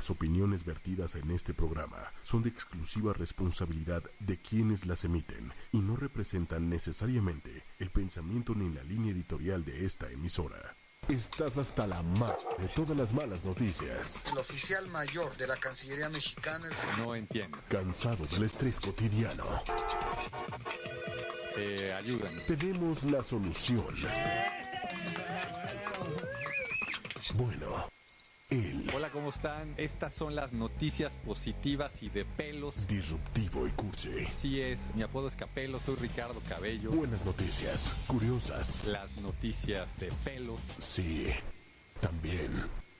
Las opiniones vertidas en este programa son de exclusiva responsabilidad de quienes las emiten y no representan necesariamente el pensamiento ni la línea editorial de esta emisora. Estás hasta la ma de todas las malas noticias. El oficial mayor de la Cancillería mexicana, el señor... No entiendo. Cansado del estrés cotidiano. Eh, ayudan. Tenemos la solución. Bueno, Hola, ¿cómo están? Estas son las noticias positivas y de pelos. disruptivo y cursi. Así es, mi apodo es Capelo, soy Ricardo Cabello. Buenas noticias, curiosas. Las noticias de pelos. Sí, también.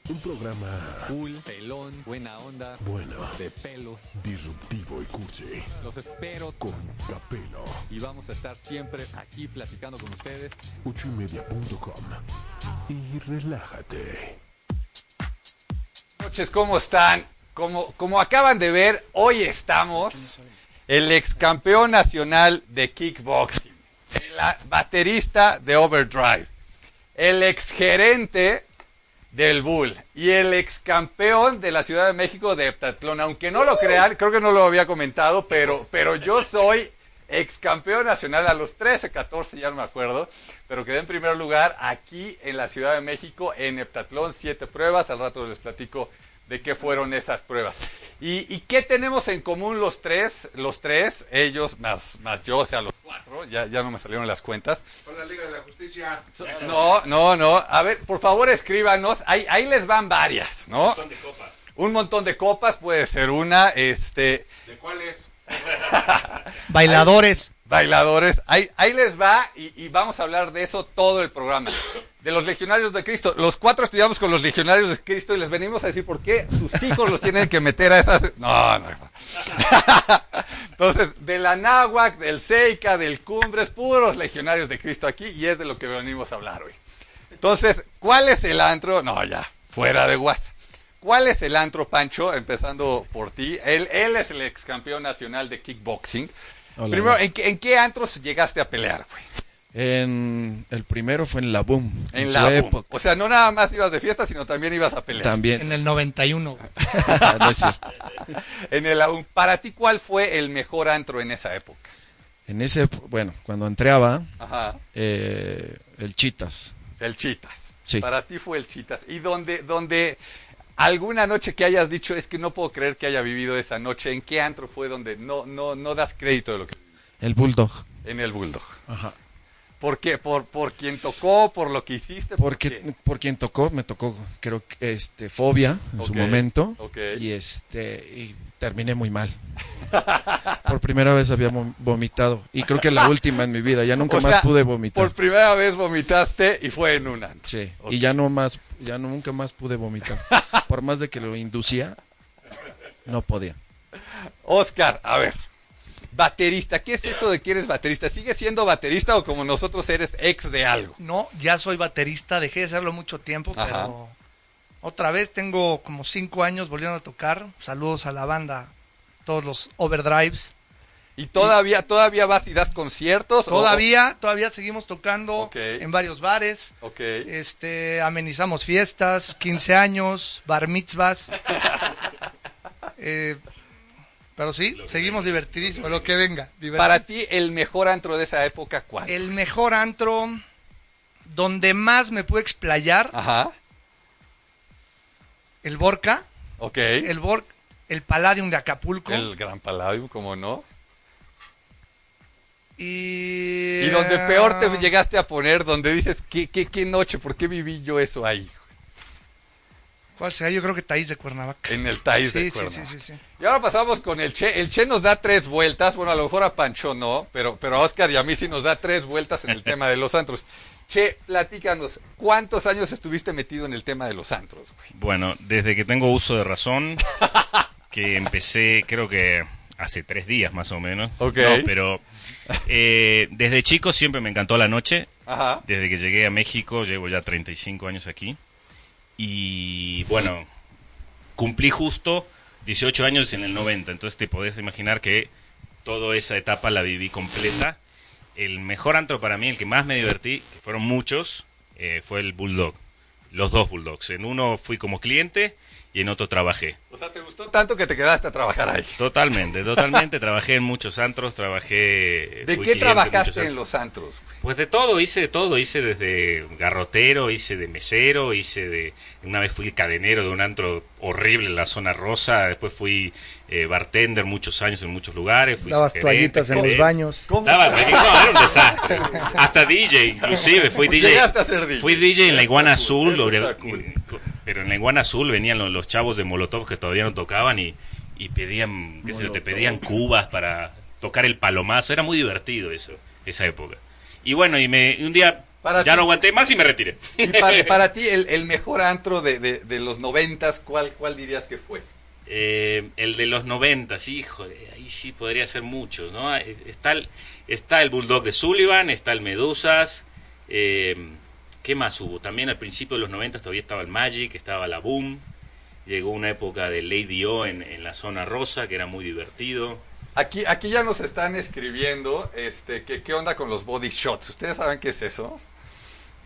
Un programa Cool, pelón, buena onda, bueno, de pelos. disruptivo y cursi. Los espero Con Capelo. y vamos a estar siempre aquí platicando con ustedes. ochoymedia.com. Y relájate. Noches, ¿cómo están? Como, como acaban de ver, hoy estamos el ex campeón nacional de kickboxing, el baterista de Overdrive, el ex gerente del Bull y el ex campeón de la Ciudad de México de heptatlón. Aunque no lo crean, creo que no lo había comentado, pero, pero yo soy ex campeón nacional a los 13, 14, ya no me acuerdo, pero quedé en primer lugar aquí en la Ciudad de México en heptatlón, siete pruebas, al rato les platico de qué fueron esas pruebas. ¿Y, y qué tenemos en común los tres? Los tres, ellos más, más yo, o sea, los cuatro, ya, ya no me salieron las cuentas. Con la Liga de la Justicia. So- No, no, no. A ver, por favor, escríbanos. Ahí, ahí les van varias, ¿no? Son de copas. Un montón de copas puede ser una, este, ¿De cuáles? Bailadores. bailadores. Ahí, ahí les va y, vamos a hablar de eso todo el programa. De los legionarios de Cristo. Los cuatro estudiamos con los legionarios de Cristo y les venimos a decir por qué sus hijos los tienen que meter a esas. No, no. Entonces, de la del Seika, del Cumbres, puros legionarios de Cristo aquí y es de lo que venimos a hablar hoy. Entonces, ¿cuál es el antro? No, ya, fuera de WhatsApp. ¿Cuál es el antro, Pancho? Empezando por ti. Él, él es el ex campeón nacional de kickboxing. Hola, Primero. ¿en qué, en qué antros llegaste a pelear, güey? En el primero fue en la Boom. En la boom. época. O sea, no nada más ibas de fiesta, sino también ibas a pelear. También. En el 91. no es cierto. En el. Para ti, ¿cuál fue el mejor antro en esa época? En ese, bueno, cuando entraba, Ajá. eh, el Chitas. El Chitas. Sí. Para ti fue el Chitas. ¿Y donde, donde alguna noche que hayas dicho es que no puedo creer que haya vivido esa noche? ¿En qué antro fue donde no, no, no das crédito de lo que El Bulldog. en el Bulldog? Ajá. ¿Por qué? ¿Por, por quien tocó? ¿Por lo que hiciste? ¿Por Porque qué? por quien tocó, me tocó, creo que este, Fobia en su momento. ok. Y este, y terminé muy mal. Por primera vez había vom- vomitado. Y creo que la última en mi vida. Ya nunca O más sea, pude vomitar. Por primera vez vomitaste y fue en un antro. Sí, y ya no más, ya nunca más pude vomitar. Por más de que lo inducía, no podía. Oscar, a ver. Baterista, ¿qué es eso de que eres baterista? ¿Sigues siendo baterista o como nosotros eres ex de algo? No, ya soy baterista, dejé de hacerlo mucho tiempo, Ajá. pero otra vez tengo como cinco años volviendo a tocar. Saludos a la banda, todos los overdrives. ¿Y todavía, todavía vas y das conciertos? o- Todavía, todavía seguimos tocando en varios bares. Ok. Este, amenizamos fiestas, 15 años, bar mitzvahs. Eh, pero sí, seguimos divertidísimos, lo que venga. Para ti, el mejor antro de esa época, ¿cuál? El mejor antro donde más me pude explayar, Ajá. el Borca, Ok. el Bor el Palladium de Acapulco El Gran Palladium, como no. y... Y donde peor te llegaste a poner, donde dices, ¿qué, qué, qué noche? ¿Por qué viví yo eso ahí? ¿Cuál será? Yo creo que Taís de Cuernavaca. En el Taís de sí, sí, Cuernavaca. sí, sí, sí. Y ahora pasamos con el Che. El Che nos da tres vueltas. Bueno, a lo mejor a Pancho no, pero, pero a Oscar y a mí sí nos da tres vueltas en el tema de los antros. Che, platícanos, ¿cuántos años estuviste metido en el tema de los antros? güey? Bueno, desde que tengo uso de razón, que empecé creo que hace tres días más o menos. Ok. No, pero eh, desde chico siempre me encantó la noche. Ajá. Desde que llegué a México, llevo ya 35 años aquí. Y bueno, cumplí justo 18 años en el 90, entonces te podés imaginar que toda esa etapa la viví completa. El mejor antro para mí, el que más me divertí, que fueron muchos, eh, fue el Bulldog. Los dos Bulldogs. En uno fui como cliente y en otro trabajé. O sea, ¿te gustó tanto que te quedaste a trabajar ahí? Totalmente, totalmente. trabajé en muchos antros, trabajé... ¿De qué de trabajaste en los antros? güey? Pues de todo, hice de todo, hice desde garrotero, hice de mesero, hice de... Una vez fui cadenero de un antro horrible en la zona rosa, después fui eh, bartender muchos años en muchos lugares, fui Dabas toallitas en los baños. ¿Cómo? Daba- no, era un desastre. Hasta DJ, inclusive, fui DJ. Llegaste a ser DJ. Fui DJ en la Iguana Azul, cool, pero en la Iguana Azul venían los, los chavos de Molotov que todavía no tocaban y, y pedían, qué sé yo, te pedían cubas para tocar el palomazo. Era muy divertido eso, esa época. Y bueno, y me, un día Para ya ti- no aguanté más y me retiré. Y para, para ti, el, el mejor antro de, de- de los noventas, ¿cuál, ¿cuál dirías que fue? Eh, el de los noventas, hijo, ahí sí podría ser muchos, ¿no? Eh, Está el, está el Bulldog de Sullivan, está el Medusas, eh, ¿qué más hubo? También al principio de los noventas todavía estaba el Magic, estaba la Boom, llegó una época de Lady O en, en la zona rosa, que era muy divertido. Aquí, aquí ya nos están escribiendo este, que qué onda con los body shots. ¿Ustedes saben qué es eso?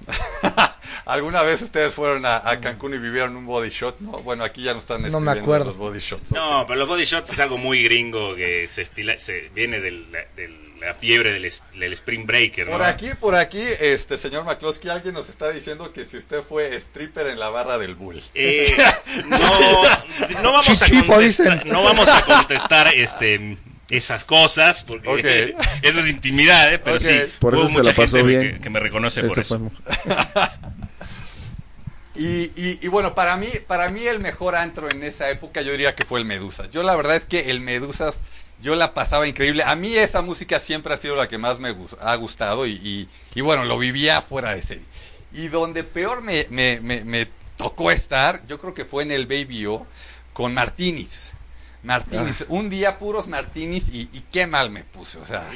¿Alguna vez ustedes fueron a, a Cancún y vivieron un body shot? No, bueno, aquí ya nos están No escribiendo me acuerdo. los body shots. No, pero los body shots es algo muy gringo que se, estila, se viene de la, de la fiebre del, Spring Breaker, ¿no? Por aquí, por aquí, este señor McCloskey, alguien nos está diciendo que si usted fue stripper en la barra del Bull. Eh, no, no vamos a Chichipo, contestar, no vamos a contestar este esas cosas porque Ok. eso es intimidad, ¿eh? pero sí, Por hubo eso se mucha la pasó gente bien. Que, que me reconoce por eso. y- y bueno, para mí, para mí el mejor antro en esa época yo diría que fue el Medusas. Yo la verdad es que el Medusas yo la pasaba increíble. A mí esa música siempre ha sido la que más me ha gustado y, bueno, lo vivía fuera de serie. Y donde peor me, me- tocó estar, yo creo que fue en el Baby O con Martinis. Martinis, un día puros Martinis y, y qué mal me puse, o sea,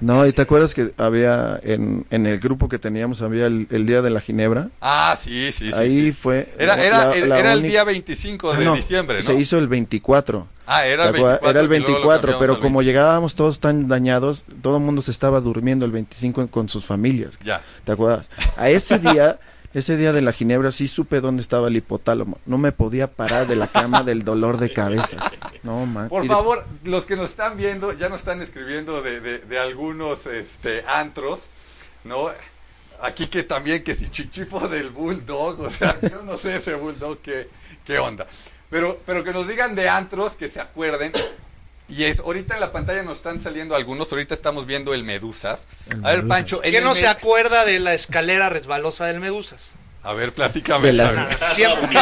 No, y te acuerdas que había en, en el grupo que teníamos, había el, el Día de la Ginebra. ah, sí, sí, sí. Ahí sí. fue. Era, la- era, la- era, la era el día 25 de Ah, no, diciembre, ¿no? Se hizo el 24. Ah, era el ¿Te acuerdas? 24. Era el y luego lo 24, cambiamos pero como 25. llegábamos todos tan dañados, todo el mundo se estaba durmiendo el 25 con sus familias. Ya. ¿Te acuerdas? A ese día, ese día de la ginebra sí supe dónde estaba el hipotálamo. No me podía parar de la cama del dolor de cabeza. No, man. Por de- favor, los que nos están viendo, ya nos están escribiendo de, de- de algunos este, antros, ¿no? Aquí que también, que si chichifo del bulldog, o sea, yo no sé ese bulldog qué, qué onda. Pero, pero que nos digan de antros, que se acuerden. Y es, ahorita en la pantalla nos están saliendo algunos, ahorita estamos viendo el Medusas. A ver, Pancho, en ¿Quién el no se acuerda de la escalera resbalosa del Medusas? A ver, platícame. Siempre,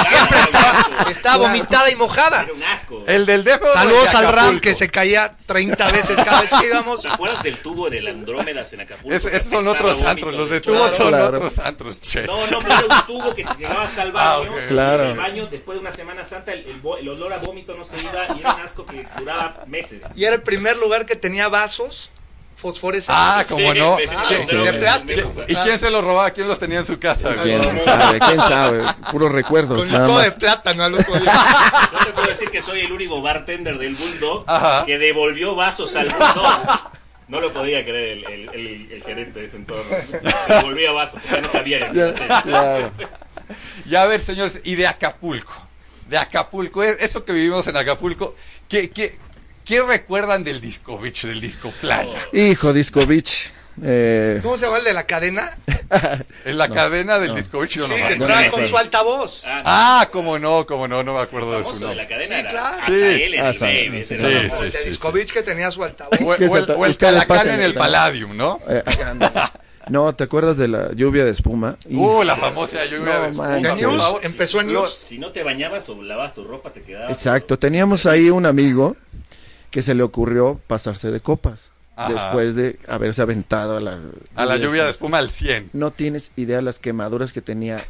estaba vomitada y mojada. Era un asco. El del DF. Saludos al Ram que se caía 30 veces cada vez que íbamos. ¿Te acuerdas del tubo del Andrómedas en Acapulco? Es- esos son otros antros, los de Claro. son Claro. otros antros, che. No, no, pero era un tubo que te llegaba hasta el baño. Ah, Claro. En el baño, después de una Semana Santa, el, el bo- el olor a vómito no se iba y era un asco que duraba meses. Y era el primer lugar que tenía vasos fosforescentes. Ah, como Sí, no. de- ¿Quién- sí. de plástico. ¿Y quién se los robaba? ¿Quién los tenía en su casa? ¿Quién sabe? ¿Quién sabe? Puros recuerdos. Con nada licor de más. plátano al otro día. Yo te puedo decir que soy el único bartender del Bulldog Ajá. que devolvió vasos al Bulldog. No lo podía creer el, el- el- el gerente de ese entorno. Devolvía vasos, porque no sabía qué hacer. Claro. Y a ver, señores, y de Acapulco. De Acapulco, e- eso que vivimos en Acapulco, ¿qué, qué, qué recuerdan del disco beach, del disco playa? Hijo, Disco Beach. Eh, ¿Cómo se llama el de la cadena? En la cadena del disco beach no Sí, que entraba no, con sí. su altavoz. Ah, Ah, cómo no, cómo no, no me acuerdo de su famoso de la nombre. cadena Sí, claro. Azael en el Azael, Baby, ese sí. Sí, famoso. el sí, Discovich que tenía su altavoz. O, ¿Qué o el, o el Calacán en el Palladium, ¿no? eh, no, ¿te acuerdas de la lluvia de espuma? Uh, la famosa lluvia No, de espuma, por News, empezó en News. Si no te bañabas o lavabas tu ropa, te quedaba. Exacto, teníamos ahí un amigo que se le ocurrió pasarse de copas Ajá. después de haberse aventado a la, A la lluvia de espuma al 100. No tienes idea las quemaduras que tenía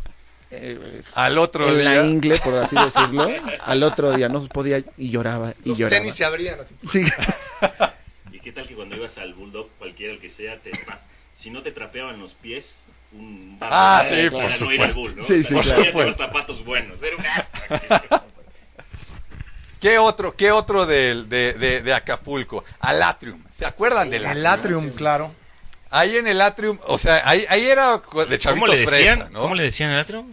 eh, Al otro en la día. ingle, por así decirlo. Al otro día no podía y lloraba y Los lloraba. tenis se abrían así. Sí. ¿Y qué tal que cuando ibas al Bulldog, cualquiera el que sea, te vas- si no te trapeaban los pies, un barro Ah, sí, para por no ir al supuesto. Bull, ¿no? Sí, O sea, sí, claro. llevar zapatos buenos. Era un asco. ¿Qué otro, qué otro de, de, de Acapulco? Al Atrium. ¿Se acuerdan del El Atrium? Atrium, claro. Ahí en el Atrium, o sea, ahí, ahí era de ¿Cómo chavitos le decían? fresa, ¿no? ¿Cómo le decían al otro?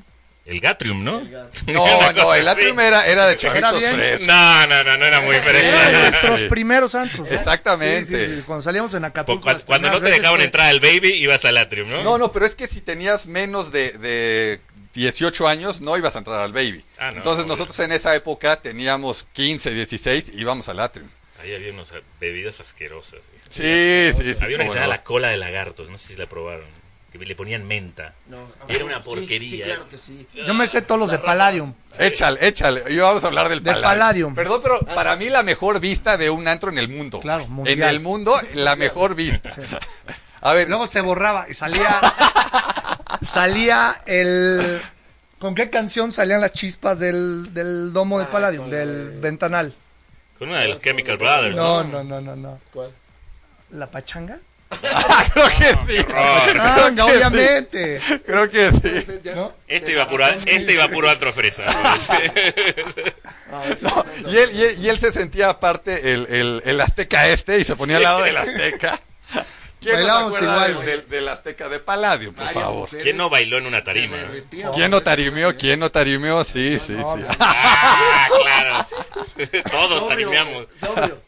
El Gatrium, ¿no? No, no, el Atrium era, era de chavitos frescos. No, no, no, no era muy fresa. nuestros Sí. primeros antros. ¿eh? Exactamente. Sí, sí, sí, Cuando salíamos en Acapulco. Cu- las Cuando no te dejaban entrar al Baby, ibas al Atrium, ¿no? No, no, pero es que si tenías menos de, de 18 años, no ibas a entrar al Baby. Ah, no, Entonces obvio. nosotros en esa época teníamos 15, 16 y íbamos al Atrium. Ahí había unas bebidas asquerosas. Sí, sí, sí. Había una que se no. la cola de lagartos, no sé si la probaron. Que le ponían menta. Era una porquería. Sí, sí, claro que sí. Yo me sé todos los de Palladium. Échale, échale. Y vamos a hablar del De Palladium. Palladium. Perdón, pero para mí la mejor vista de un antro en el mundo. Claro, En mundial. el mundo, la mejor vista. A ver, Luego se borraba y salía. salía el. ¿Con qué canción salían las chispas del, del domo de Palladium? Del ventanal. Con una de los Chemical Brothers, No, ¿no? no, no, no, no. ¿Cuál? ¿La pachanga? creo que sí. Pachanga, obviamente. Creo que sí. ¿No? Este iba puro, este iba puro antro fresa. No, y, él, y, él, y él se sentía aparte el, el, el azteca este y se ponía al lado del azteca. ¿Quién no se acuerda igual, del, del- azteca de Palladium, por favor? ¿Quién no bailó en una tarima? ¿Quién no tarimeó? ¿Quién no tarimeó? Sí, sí, sí. Ah, claro. Todos tarimeamos.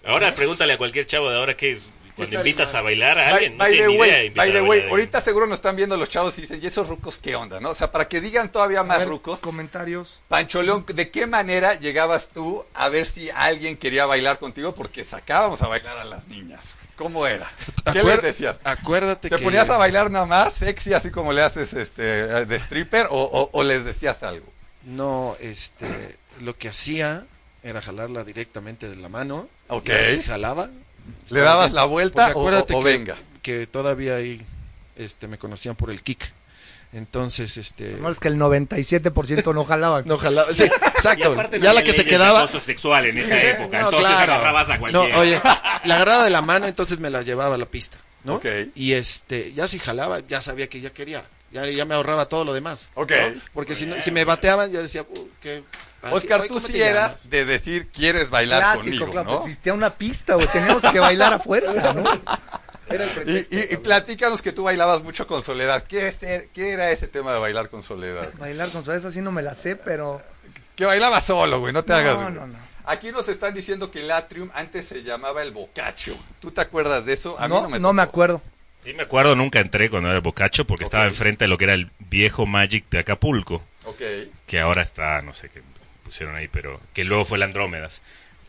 Ahora pregúntale a cualquier chavo de ahora que es cuando invitas a bailar a By, alguien, no by the tiene ni idea de way, invitar by the a way, bailar a ahorita seguro nos están viendo los chavos y dicen, ¿y esos rucos qué onda? ¿no? O sea, para que digan todavía A más ver, rucos, Comentarios. Pancho León, ¿de qué manera llegabas tú a ver si alguien quería bailar contigo? Porque sacábamos a bailar a las niñas. ¿Cómo era? ¿Qué les decías? Acuérdate ¿Te que... ponías a bailar nada más sexy así como le haces este de stripper o, o- o les decías algo? No, este, lo que hacía era jalarla directamente de la mano. Ok. Y así jalaba. ¿Le dabas la vuelta o- acuérdate o que, venga? que todavía ahí este, me conocían por el kick. Entonces, este... No, es que el 97% no jalaban. No jalaba, sí, exacto. no Ya la que se quedaba... acoso sexual en esa época, no, entonces claro. agarrabas a No, cualquiera. oye, la agarraba de la mano, entonces me la llevaba a la pista, ¿no? Ok. Y este, ya si jalaba, ya sabía que ya quería. Ya, ya me ahorraba todo lo demás. Ok. ¿no? Porque si, no- si me bateaban, yo decía, uh, que... así, Oscar, "Oye, tú ¿cómo sí te llamas?". eras de decir, ¿quieres bailar Clásico, conmigo? claro, ¿no? existía una pista, güey. Teníamos que bailar a fuerza, ¿no? Y, y- y platícanos que tú bailabas mucho con Soledad. ¿Qué, es- qué era ese tema de bailar con Soledad? Bailar con suaves así no me la sé, pero. Que bailaba solo, güey, no te No, hagas. no, güey. no. Aquí nos están diciendo que el atrium antes se llamaba el bocacho. ¿Tú te acuerdas de eso? A mí no, no me, no me acuerdo. Sí, me acuerdo, nunca entré cuando era el Bocacho porque estaba enfrente de lo que era el viejo Magic de Acapulco, Ok. que ahora está, no sé qué pusieron ahí, pero que luego fue el Andrómedas.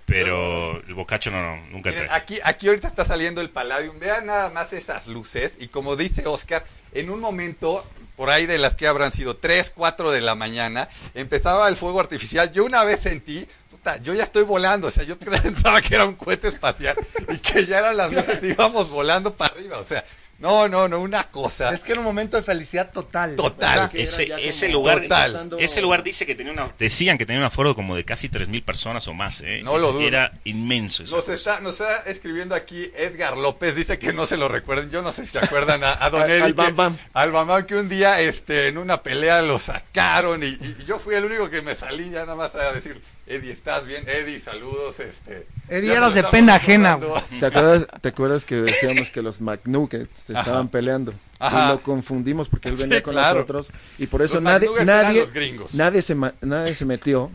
Pero el Bocacho no, no, nunca Miren, entré. aquí, aquí ahorita está saliendo el Palladium. Vean nada más esas luces. Y como dice Oscar, en un momento, por ahí de las que habrán sido 3, 4 de la mañana, empezaba el fuego artificial. Yo una vez sentí, puta, yo ya estoy volando. O sea, yo pensaba que era un cohete espacial y que ya eran las luces y íbamos volando para arriba. O sea, no, no, no, una cosa. Es que era un momento de felicidad total. Total. Ese, lugar Total. ese lugar dice que tenía una decían que tenía un aforo como de casi 3000 personas o más, ¿eh? No lo dudo. Era inmenso esa Nos cosa. está, nos está escribiendo aquí Edgar López, dice que no se lo recuerden, yo no sé si se acuerdan a, a Don Al- Eddie. al Bam Bam. Al Bam Bam, que un día este, en una pelea lo sacaron y, y yo fui el único que me salí ya nada más a decir, Eddie, ¿estás bien? Eddie, saludos. Este, Eddie, eras de pena ajena. ¿Te acuerdas, ¿Te acuerdas que decíamos que los McNuggets se estaban peleando? Ajá. Y lo confundimos porque él venía Sí, con claro. nosotros y por eso Los nadie nadie los gringos. nadie se nadie se metió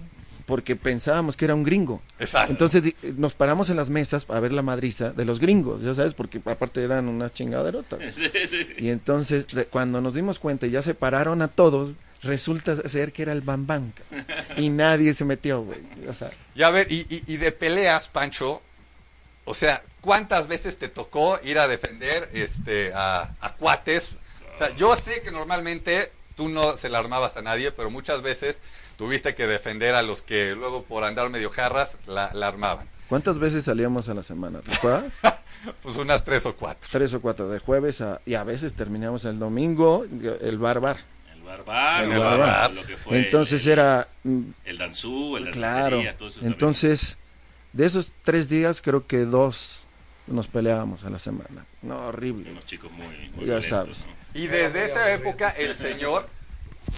porque pensábamos que era un gringo. Exacto. Entonces nos paramos en las mesas a ver la madriza de los gringos, ya sabes, porque aparte eran unas chingaderotas. Y entonces cuando nos dimos cuenta y ya se pararon a todos, resulta ser que era el Bam Bam. Y nadie se metió, güey. O sea, Y a ver, y, y- y de peleas, Pancho, o sea, ¿cuántas veces te tocó ir a defender este, a, a cuates? O sea, yo sé que normalmente tú no se la armabas a nadie, pero muchas veces tuviste que defender a los que luego por andar medio jarras la, la armaban. ¿cuántas veces salíamos a la semana? ¿Te acuerdas? Pues unas tres o cuatro. Tres o cuatro, de jueves a, y a veces terminamos el domingo, el bar bar. Barbar, El el barbar. barbar, lo que fue Entonces el, era, mm, el danzú, el claro, todo eso también. entonces, de esos tres días creo que dos nos peleábamos a la semana. No, horrible. unos chicos muy, muy Ya violentos, sabes. ¿no? Y desde esa época el señor,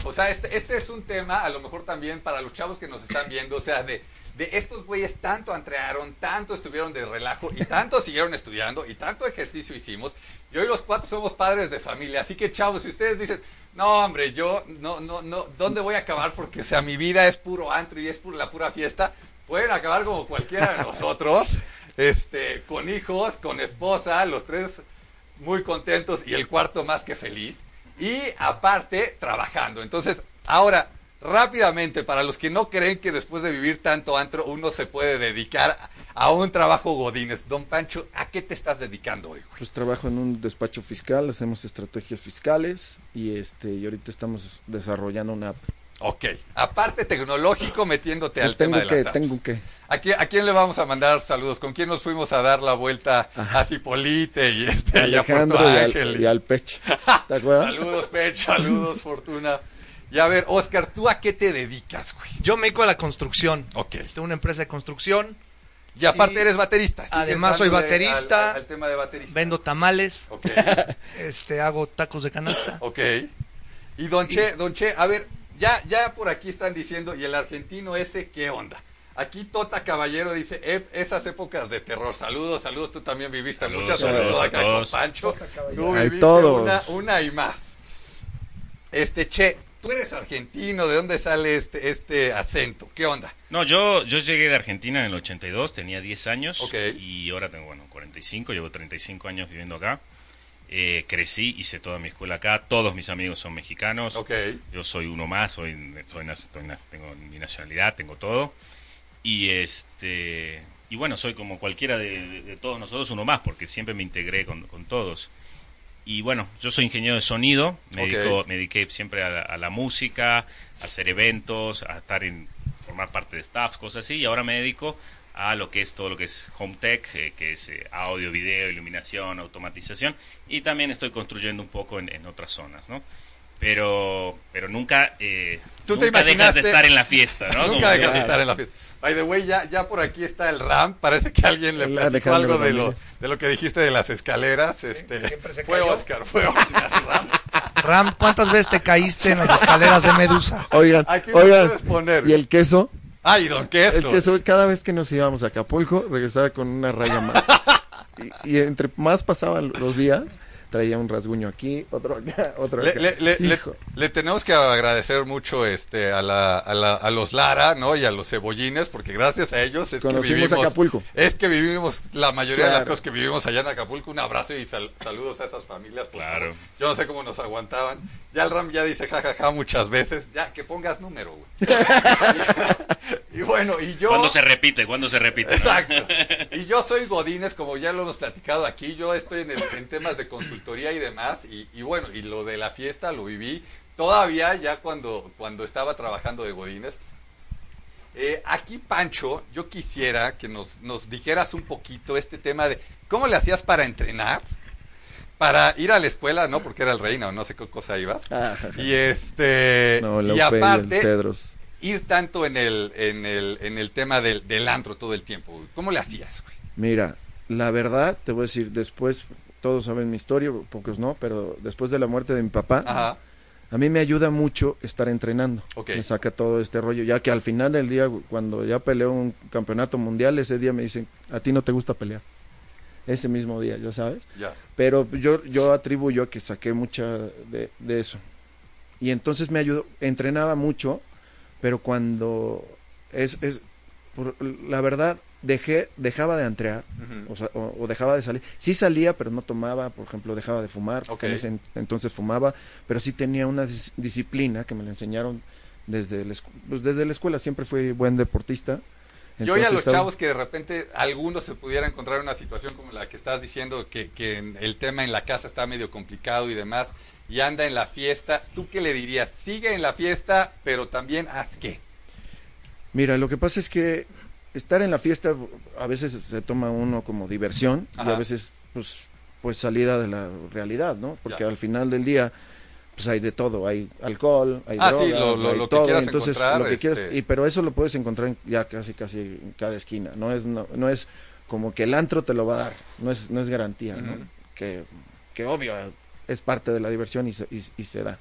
o sea, este, este es un tema a lo mejor también para los chavos que nos están viendo, o sea, de, de estos güeyes tanto entrearon, tanto estuvieron de relajo y tanto siguieron estudiando y tanto ejercicio hicimos. Y hoy los cuatro somos padres de familia. Así que, chavos, si ustedes dicen, no, hombre, yo no, no, no, ¿dónde voy a acabar? Porque, o sea, mi vida es puro antro y es pura, la pura fiesta. Pueden acabar como cualquiera de nosotros, este, con hijos, con esposa, los tres muy contentos y el cuarto más que feliz. Y aparte, trabajando. Entonces, ahora, rápidamente, para los que no creen que después de vivir tanto antro uno se puede dedicar a un trabajo godines. Don Pancho, ¿a qué te estás dedicando hoy? Pues trabajo en un despacho fiscal, hacemos estrategias fiscales y este y ahorita estamos desarrollando una app. Ok, aparte tecnológico metiéndote Pues al tema de que, las apps. tengo que. ¿A quién, a quién le vamos a mandar saludos? ¿Con quién nos fuimos a dar la vuelta a Cipolite y este y a Alejandro y Ángel? al, y al Pech. ¿Te acuerdas? Saludos, Pech, saludos, Fortuna. Y a ver, Oscar, ¿tú a qué te dedicas, güey? Yo me dedico a la construcción. Ok. Tengo una empresa de construcción. Y aparte Y eres baterista. ¿sigues además soy baterista. Al, al tema de baterista. Vendo tamales. Ok, Este, hago tacos de canasta. ok. Y Don Che, Don Che, a ver, ya, ya por aquí están diciendo, ¿y el argentino ese qué onda? Aquí Tota Caballero dice, "Eh, esas épocas de terror. Saludos, saludos, tú también viviste Saludos, muchas, sobre saludos todo acá todos. con Pancho. Tú Hay viviste una, una y más. Este, Che, tú eres argentino, ¿de dónde sale este, este acento? ¿Qué onda? No, yo, yo llegué de Argentina en el 82, tenía 10 años y ahora tengo, bueno, 45, llevo 35 años viviendo acá. Eh, crecí, hice toda mi escuela acá, todos mis amigos son mexicanos. Ok. Yo soy uno más, soy, soy soy tengo mi nacionalidad, tengo todo. Y este y bueno, soy como cualquiera de, de- de todos nosotros, uno más, porque siempre me integré con, con todos. Y bueno, yo soy ingeniero de sonido, me, dedico- me dediqué siempre a la, a la música, a hacer eventos, a estar en formar parte de staff, cosas así, y ahora me dedico a lo que es todo lo que es home tech, eh, que es eh, audio, video, iluminación, automatización, y también estoy construyendo un poco en, en otras zonas, ¿no? Pero, pero nunca, eh, ¿Tú te nunca dejas de estar en la fiesta, ¿no? Nunca dejas de estar en la fiesta. By the way, ya, ya por aquí está el RAM. Parece que alguien le platicó Alejandro algo de lo, de lo que dijiste de las escaleras. Este, siempre se fue cayó. Oscar, fue Oscar. RAM. Ram, ¿cuántas veces te caíste en las escaleras de Medusa? Oigan, Aquí oigan. puedes poner. Y el queso, Ay, don Queso. el queso, cada vez que nos íbamos a Acapulco, regresaba con una raya más. y, y entre más pasaban los días, traía un rasguño aquí, otro acá, otro Le, acá. le- le- le- le tenemos que agradecer mucho este a, la, a, la- a los Lara ¿no? y a los cebollines porque gracias a ellos es que vivimos Acapulco. es que vivimos la mayoría de las cosas que vivimos allá en Acapulco un abrazo y sal- saludos a esas familias Claro. yo no sé cómo nos aguantaban ya el Ram ya dice jajaja muchas veces ya que pongas número güey y bueno y yo Cuando se repite, cuando se repite. ¿no? Exacto. Y yo soy Godínez, como ya lo hemos platicado aquí. Yo estoy en, el- en temas de consultoría y demás. Y, y bueno, y lo de la fiesta lo viví todavía ya cuando, cuando estaba trabajando de Godínez. Eh, aquí, Pancho, yo quisiera que nos, nos dijeras un poquito este tema de cómo le hacías para entrenar, para ir a la escuela, ¿no? Porque era el reina o no sé qué cosa ibas. Ah, Y este. no, y aparte, Cedros. ir tanto en el, en el, en el tema del, del antro todo el tiempo. güey? ¿Cómo le hacías, güey? Mira, la verdad, te voy a decir, después, todos saben mi historia, pocos no, pero después de la muerte de mi papá, Ajá. a mí me ayuda mucho estar entrenando. Ok. Me saca todo este rollo, ya que al final del día, cuando ya peleó un campeonato mundial, ese día me dicen, a ti no te gusta pelear. Ese mismo día, ya sabes. Ya. Pero yo, yo atribuyo a que saqué mucha de, de eso. Y entonces me ayudó, entrenaba mucho, pero cuando es, es por- la verdad, dejé, dejaba de entrear, o, sea, o- o dejaba de salir. Sí salía, pero no tomaba, por ejemplo, dejaba de fumar, Ok. en ese en- entonces fumaba, pero sí tenía una dis- disciplina que me la enseñaron desde escu- pues, desde la escuela, siempre fui buen deportista. Yo oye a los estaba- chavos que de repente algunos se pudiera encontrar en una situación como la que estás diciendo, que, que el tema en la casa está medio complicado y demás, y anda en la fiesta, ¿tú qué le dirías? Sigue en la fiesta, pero también haz qué. Mira, lo que pasa es que estar en la fiesta a veces se toma uno como diversión y a veces pues pues salida de la realidad, ¿no? Porque Ya. al final del día pues hay de todo, hay alcohol, hay Ah, sí, droga, lo- lo- hay lo que todo, quieras entonces encontrar, lo que quieras- este- y pero eso lo puedes encontrar en- ya casi casi en cada esquina, no es no, no es como que el antro te lo va a dar, no es no es garantía, ¿no? Que que obvio es parte de la diversión y se, y- y se da.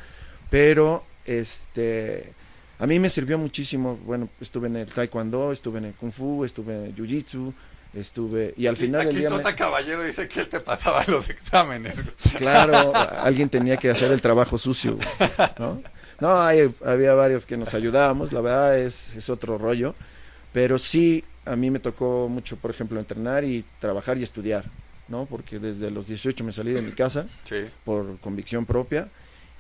Pero este A mí me sirvió muchísimo, bueno, estuve en el taekwondo, estuve en el kung fu, estuve en el jiu-jitsu, estuve, y al final del Aquí día... me- Tota Caballero dice que él te pasaba los exámenes. Claro, alguien tenía que hacer el trabajo sucio, ¿no? No, hay- había varios que nos ayudábamos, la verdad es, es otro rollo, pero sí, a mí me tocó mucho, por ejemplo, entrenar y trabajar y estudiar, ¿no? Porque desde los 18 me salí de mi casa Sí. por convicción propia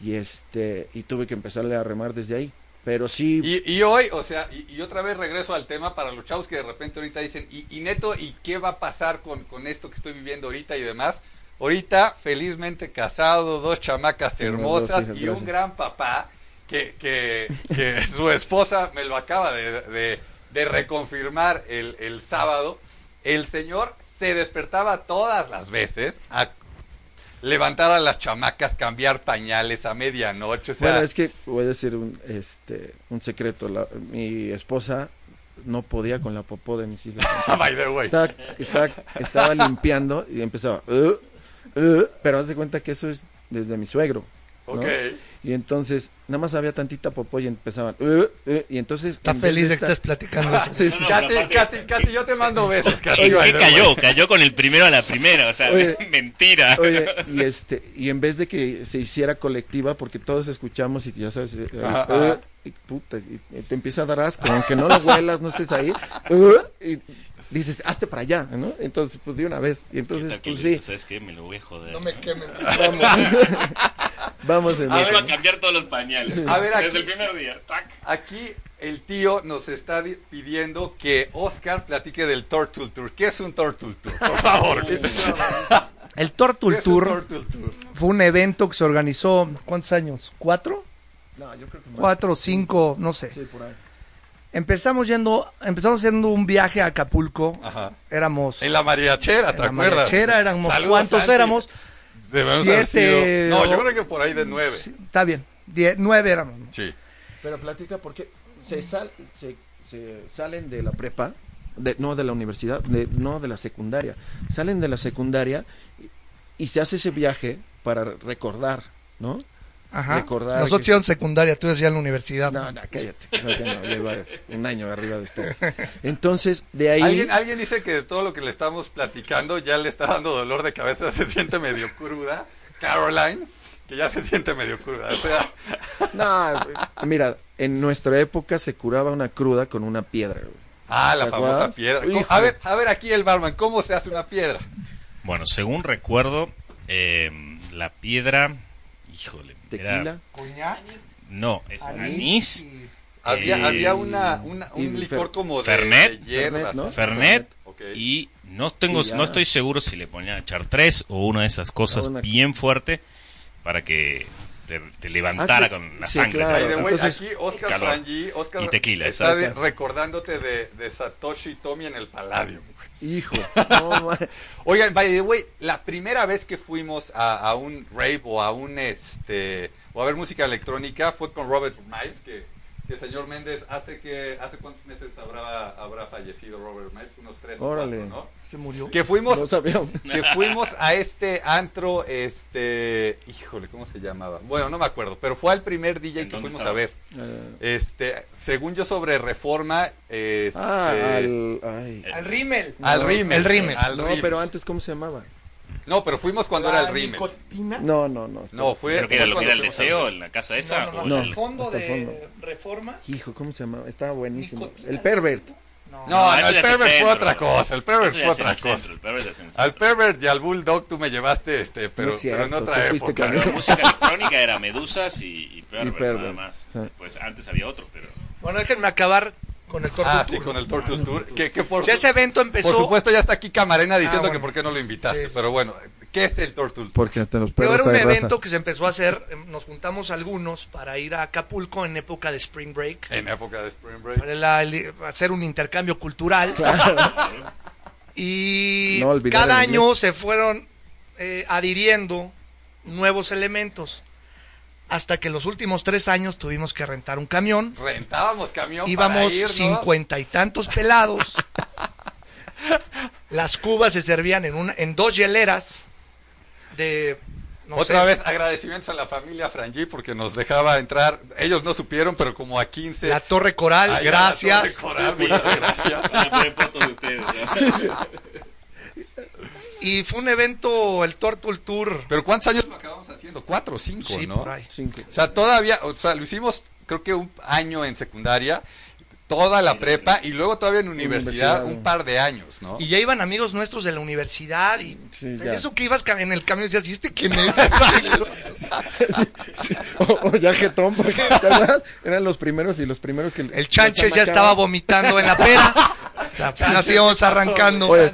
y este y tuve que empezarle a remar desde ahí, pero sí, Y, y hoy, o sea, y, y otra vez regreso al tema para los chavos que de repente ahorita dicen, y, y neto, ¿y qué va a pasar con, con esto que estoy viviendo ahorita y demás? Ahorita, felizmente casado, dos chamacas hermosas y un gran papá que, que, que su esposa me lo acaba de, de- de reconfirmar el, el sábado. El señor se despertaba todas las veces a levantar a las chamacas, cambiar pañales a medianoche. O sea, bueno, es que voy a decir un este un secreto, la- mi esposa no podía con la popó de mis hijas. by the way. estaba, estaba, estaba limpiando y empezaba, "Uh, uh", pero haz de cuenta que eso es desde mi suegro. Y entonces, nada más había tantita popó y empezaban, "Uh, uh", y entonces... Está feliz de que estés platicando eso. Sí, sí, No, Katy, aparte- Katy, Katy, yo te mando besos, Katy. ¿Y by qué the cayó? Cayó con el primero a la primera, o sea, Oye. mentira. Oye, y este, y en vez de que se hiciera colectiva, porque todos escuchamos y ya sabes, eh, Ajá, eh, ajá. y, puta, y- te empieza a dar asco, aunque no lo huelas, no estés ahí, eh, y dices, hazte para allá, ¿no? Entonces, pues de una vez, y ¿Qué entonces, tal que pues sí, ¿Sabes qué? Me lo voy a joder. No me quemen. vamos, vamos en a cambiar todos los pañales. A ver, aquí- Desde el primer día. Tac. Aquí el tío nos está di- pidiendo que Oscar platique del Turtle Tour. ¿Qué es un Turtle Tour? Por favor. ¿Qué es, El Turtle Tour? fue un evento que se organizó, ¿cuántos años? ¿Cuatro? No, yo creo que más. Cuatro, cinco, no sé. Sí, por ahí. Empezamos yendo, empezamos haciendo un viaje a Acapulco. Ajá. Éramos En la mariachera, en ¿te la acuerdas? mariachera, éramos Saludos, ¿cuántos Santi. éramos? Debemos Siete, No, yo creo que por ahí de nueve. Sí, está bien, die- nueve éramos. ¿no? Sí. Pero platica porque se, sal, se, se salen de la prepa, de, no de la universidad, de, no de la secundaria, salen de la secundaria y, y se hace ese viaje para recordar, ¿no? Ajá. Recordar Nosotros que- íbamos secundaria, tú decías en la universidad. No, no, cállate. No, que no, lleva un año arriba de ustedes. Entonces, de ahí... ¿Alguien, alguien dice que de todo lo que le estamos platicando ya le está dando dolor de cabeza, se siente medio cruda. Caroline, que ya se siente medio cruda. O sea, No, mira, en nuestra época se curaba una cruda con una piedra. güey. ah, la ¿Te famosa acuerdas? piedra. ¿Cómo- Híjole. A ver, a ver aquí el barman, ¿cómo se hace una piedra? Bueno, según recuerdo, eh, la piedra. Híjole. Tequila. no, es anís. Había, Eh, había una, un licor como de, Fernet. de hierbas. Fernet, ¿no? Fernet. Y no tengo, Y no estoy seguro si le ponían chartres o una de esas cosas Una- bien fuerte para que te, te levantara Ah, sí, con la sí, sangre. claro. The way, Entonces, aquí Oscar calor. Frangi, Oscar Y tequila, está de- recordándote de, de Satoshi Tomi en el Palladium. Hijo. no, Oigan, by the way, la primera vez que fuimos a, a un rave o a un este o a ver música electrónica fue con Robert Miles, que, que señor Méndez hace que hace cuántos meses habrá habrá fallecido Robert Miles, unos tres o Órale. cuatro, ¿no? Se murió. Que fuimos no sabíamos. que fuimos a este antro, este, híjole, ¿cómo se llamaba? Bueno, no me acuerdo, pero fue al primer DJ ¿En que dónde fuimos estaba? a ver. Eh, Este, según yo sobre Reforma, este, ah, al... Ay. Al Rimmel. al no, Rimmel, el Rimmel. al No, Rimmel. pero antes, ¿cómo se llamaba? No, pero fuimos cuando La era el nicotina. No, no, no. No, fue Creo que era lo que era el deseo en la casa esa. No, no, o no, No. el- fondo de fondo. Reforma. Hijo, ¿cómo se llamaba? Estaba buenísimo. Nicotina El pervert. No. No, no, el pervert fue otra cosa, el pervert fue otra cosa. centro, el pervert Al pervert y al bulldog tú me llevaste, este, pero, cierto, pero en otra época. La música electrónica era Medusas y, y Pervert, Pervert. nada más. Pues antes había otro, pero... Bueno, déjenme acabar con el Tortul Ah, sí, Tour. con el Torture Tour. Que, que por, Ya ese evento empezó. por supuesto ya está aquí Camarena diciendo Ah, bueno. que por qué no lo invitaste. Sí, sí. Pero bueno, ¿qué es el Torture Tour? Porque hasta los Pero era un hay raza. evento que se empezó a hacer, eh, nos juntamos algunos para ir a Acapulco en época de Spring Break, En época de Spring Break. para la- el- hacer un intercambio cultural. Y No cada año se fueron eh, adhiriendo nuevos elementos. Hasta que los últimos tres años tuvimos que rentar un camión. Rentábamos camión Íbamos cincuenta y tantos pelados. Las cubas se servían en, una, en dos hieleras de no Otra sé. vez agradecimientos a la familia Frangi porque nos dejaba entrar. Ellos no supieron, pero como a 15. La Torre Coral, a la gracias. Torre Coral, muchas gracias. Poner fotos de ustedes. ¿no? Y fue un evento, el Turtle Tour. Pero ¿cuántos años lo acabamos haciendo? Cuatro o cinco, Sí, ¿no? por ahí. Cinco. O sea, todavía, o sea, lo hicimos creo que un año en secundaria, toda la prepa y luego todavía en universidad, Universidad, un par de años, ¿no? Y ya iban amigos nuestros de la universidad y Sí, ya. eso que ibas en el camión y decías, ¿y este quién es? Sí, O, o ya jetón, porque. Eran los primeros y los primeros que... El Chanches ya estaba vomitando en la pera. O sea, apenas íbamos arrancando. Oye,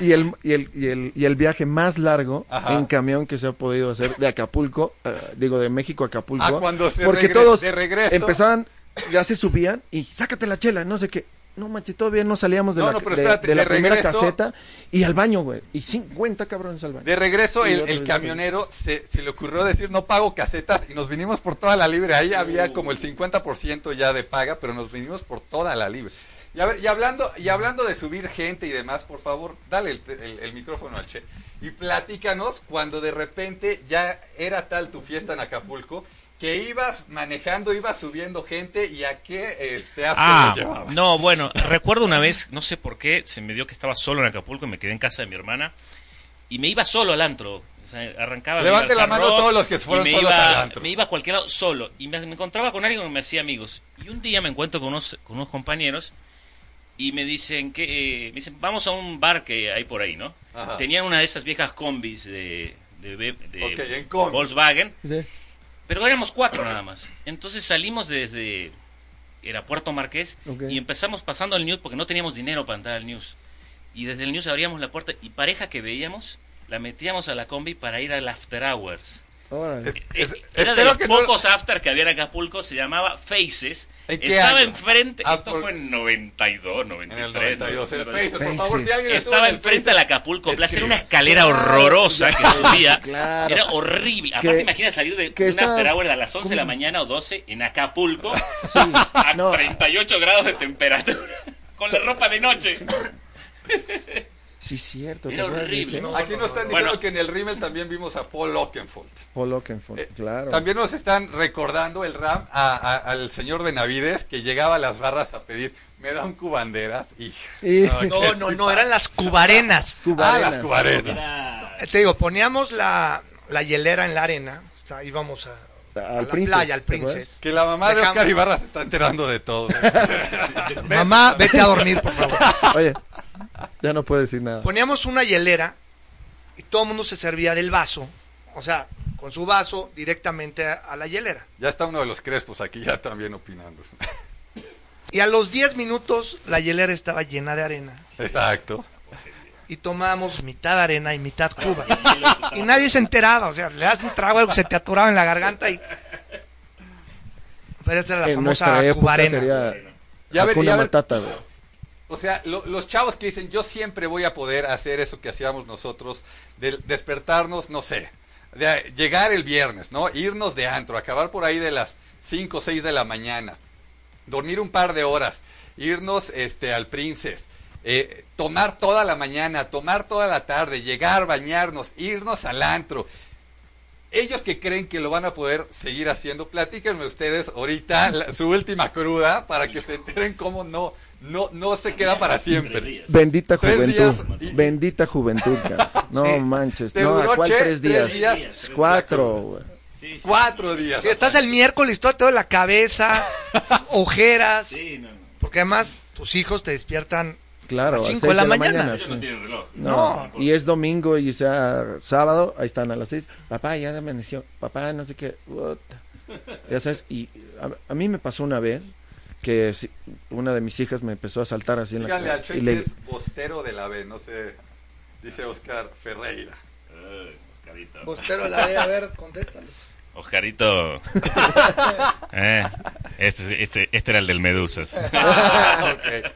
y el, y, el, y, el, y el viaje más largo Ajá. en camión que se ha podido hacer de Acapulco, eh, digo de México a Acapulco, Ah, cuando se porque todos empezaban, ya se subían y sácate la chela, no sé qué. No manches, todavía no salíamos de No, la, no, de- espérate, de la primera regreso- caseta y al baño, güey. Y 50 cabrones al baño. De regreso, el, camionero se, se le ocurrió decir no pago casetas y nos vinimos por toda la libre. Ahí había como el 50% ya de paga, pero nos vinimos por toda la libre. Y, a ver, y, hablando, y hablando de subir gente y demás, por favor, dale el, el- el micrófono al Che. Y platícanos cuando de repente ya era tal tu fiesta en Acapulco que ibas manejando, ibas subiendo gente y a qué este, Ah, llevabas. no, bueno, recuerdo una vez, no sé por qué, se me dio que estaba solo en Acapulco y me quedé en casa de mi hermana y me iba solo al antro. O sea, arrancaba. Levante la mano todos los que fueron solos iba, al antro. Me iba a cualquier lado solo y me, me encontraba con alguien que me hacía amigos. Y un día me encuentro con unos, con unos compañeros y me dicen que eh, me dicen, vamos a un bar que hay por ahí, ¿no? Ajá. Tenían una de esas viejas combis de, de, de- de Ok, en combi. Volkswagen. Sí. Pero éramos cuatro nada más. Entonces salimos desde. Era Puerto Marqués. Y empezamos pasando al News porque no teníamos dinero para entrar al News. Y desde el News abríamos la puerta y pareja que veíamos, la metíamos a la combi para ir al After Hours. Es- es- Era de los que no- pocos after que había en Acapulco, se llamaba Faces. ¿En qué Estaba año? enfrente, Ah, esto por- fue en 92, 93. En el 92, el ¿no? Faces, por favor, si alguien Estaba enfrente del Acapulco Plaza, era una escalera horrorosa que subía. claro. Era horrible. Aparte, Que- imagina salir de que un está- after hour a las 11 de la ¿cómo mañana o 12 en Acapulco Sí, a no, 38 grados de temperatura con la ropa de noche. Sí, cierto. Era ¿te acuerdas de horrible? ¿no? Aquí nos están diciendo Bueno. que en el Rimmel también vimos a Paul Oakenfold. Paul Oakenfold, Eh, claro. También nos están recordando el RAM a- a- al señor Benavides que llegaba a las barras a pedir, me da un cubanderas y... Y- No, no, no, eran las cubarenas. Ah, Cubarenas. las cubarenas. Te digo, poníamos la, la hielera en la arena. está- íbamos a, a Al la Princess, playa, al. Princess. Que la mamá de Oscar Ibarra se está enterando de todo. Mamá, vete a dormir, por favor. Oye, ya no puedo decir nada. Poníamos una hielera y todo el mundo se servía del vaso. O sea, con su vaso directamente a, a la hielera. Ya está uno de los crespos aquí ya también opinando. Y a los 10 minutos la hielera estaba llena de arena. Exacto. Y tomábamos mitad arena y mitad cuba. Y nadie se enteraba. O sea, le das un trago algo que se te aturaba en la garganta y... Pero esta era la en famosa cubarena. sería Ya ver, ya Matata. O sea, lo- los chavos que dicen, yo siempre voy a poder hacer eso que hacíamos nosotros, de despertarnos, no sé, de llegar el viernes, ¿no? Irnos de antro, acabar por ahí de las 5 o 6 de la mañana, dormir un par de horas, irnos este, al Princess, eh, tomar toda la mañana, tomar toda la tarde, llegar, bañarnos, irnos al antro. Ellos que creen que lo van a poder seguir haciendo, platíquenme ustedes ahorita la- su última cruda para que se enteren cómo no, no, no se queda para siempre. Bendita juventud. y- Bendita juventud, cara. No Sí. manches. Te no, duró, ¿a cuál Che? tres días? Tres días. Cuatro, güey. Sí, sí. Cuatro días. Si estás el miércoles, todo te la cabeza, ojeras. Sí, no, no. Porque además tus hijos te despiertan Claro. A las a cinco seis de la mañana. No sí. tienen reloj. No, No. y es domingo y sea sábado, ahí están a las seis. Papá, ya amaneció. Papá, no sé qué. Ya sabes, y a, a mí me pasó una vez que una de mis hijas me empezó a saltar así en la cara. Y le, es bostero de la B, no sé, dice Oscar Ferreira. Ay, Oscarito. Bostero la ve, a ver, contéstale. Oscarito. Eh, este, este, este era el del Medusas. ok.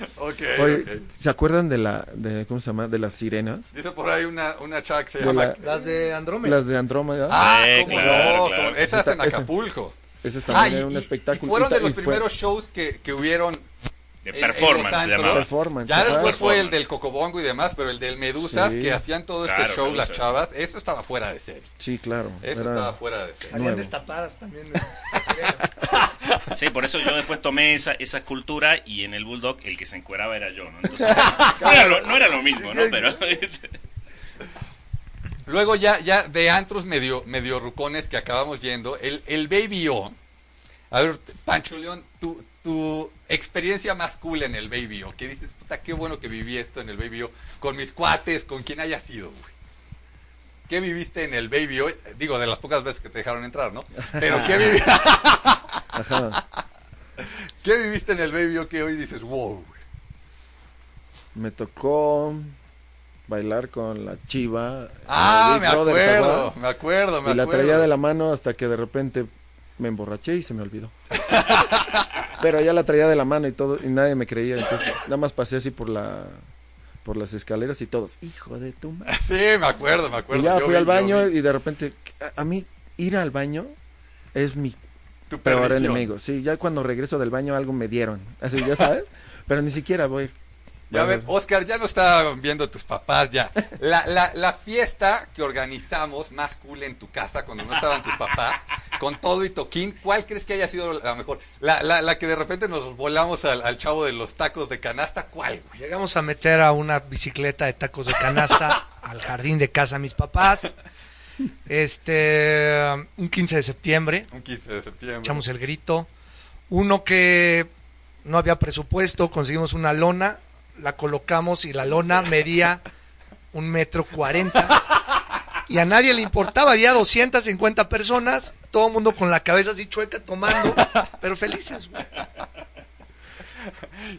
Ok, Oye, ok. ¿se acuerdan de la, de, ¿cómo se llama? De las sirenas? Dice por ahí una, una chava que se De llama... la- Las de Andrómeda. Las de Andrómeda. Ah, Sí, ¿cómo claro, no? claro. Esas Esa- en. Acapulco. Ese Ah, también y, era un y- espectáculo. y fueron de los fue- primeros shows que, que hubieron de performance se llamaba. Performance. Ya después fue el del Cocobongo y demás, pero el del Medusas, Sí. que hacían todo este Claro, show las chavas, eso estaba fuera de serie. Sí, claro. Eso era- estaba fuera de serie. Salían Nuevo. destapadas también. Sí, por eso yo después tomé esa, esa cultura y en el Bulldog el que se encueraba era yo, ¿no? Entonces, no era lo, no era lo mismo, ¿no? Pero Luego ya, ya de antros medio, medio rucones que acabamos yendo, el, el Baby O. A ver, Pancho León, tu, tu experiencia más cool en el Baby O. Que dices, puta, qué bueno que viví esto en el Baby O. Con mis cuates, con quien haya sido, güey. ¿Qué viviste en el Baby O? Digo, de las pocas veces que te dejaron entrar, ¿no? Pero ¿qué, vivi- Ajá. ¿qué viviste en el Baby que hoy dices, wow? Me tocó bailar con la chiva. Ah, me acuerdo, me acuerdo, me Y la acuerdo. traía de la mano hasta que de repente me emborraché y se me olvidó. Pero ya la traía de la mano y todo, y nadie me creía. Entonces, nada más pasé así por la por las escaleras y todos, hijo de tu madre. Sí, me acuerdo, me acuerdo. Y ya Yo fui vi, al baño y de repente, a, a mí ir al baño es mi Tu peor perdición. enemigo. Sí, ya cuando regreso del baño algo me dieron. Así, ya sabes. Pero ni siquiera voy. Ya a ver, Oscar, ya no estaban viendo tus papás ya. La, la, la fiesta que organizamos más cool en tu casa cuando no estaban tus papás, con todo y toquín, ¿cuál crees que haya sido la mejor? La, la, la que de repente nos volamos al, al chavo de los tacos de canasta, ¿cuál, güey? Llegamos a meter a una bicicleta de tacos de canasta al jardín de casa de mis papás. Este, un 15 de septiembre, Un 15 de septiembre. echamos el grito. Uno que no había presupuesto, conseguimos una lona, la colocamos y la lona medía un metro cuarenta. Y a nadie le importaba, había 250 personas, todo el mundo con la cabeza así chueca tomando, pero felices. güey.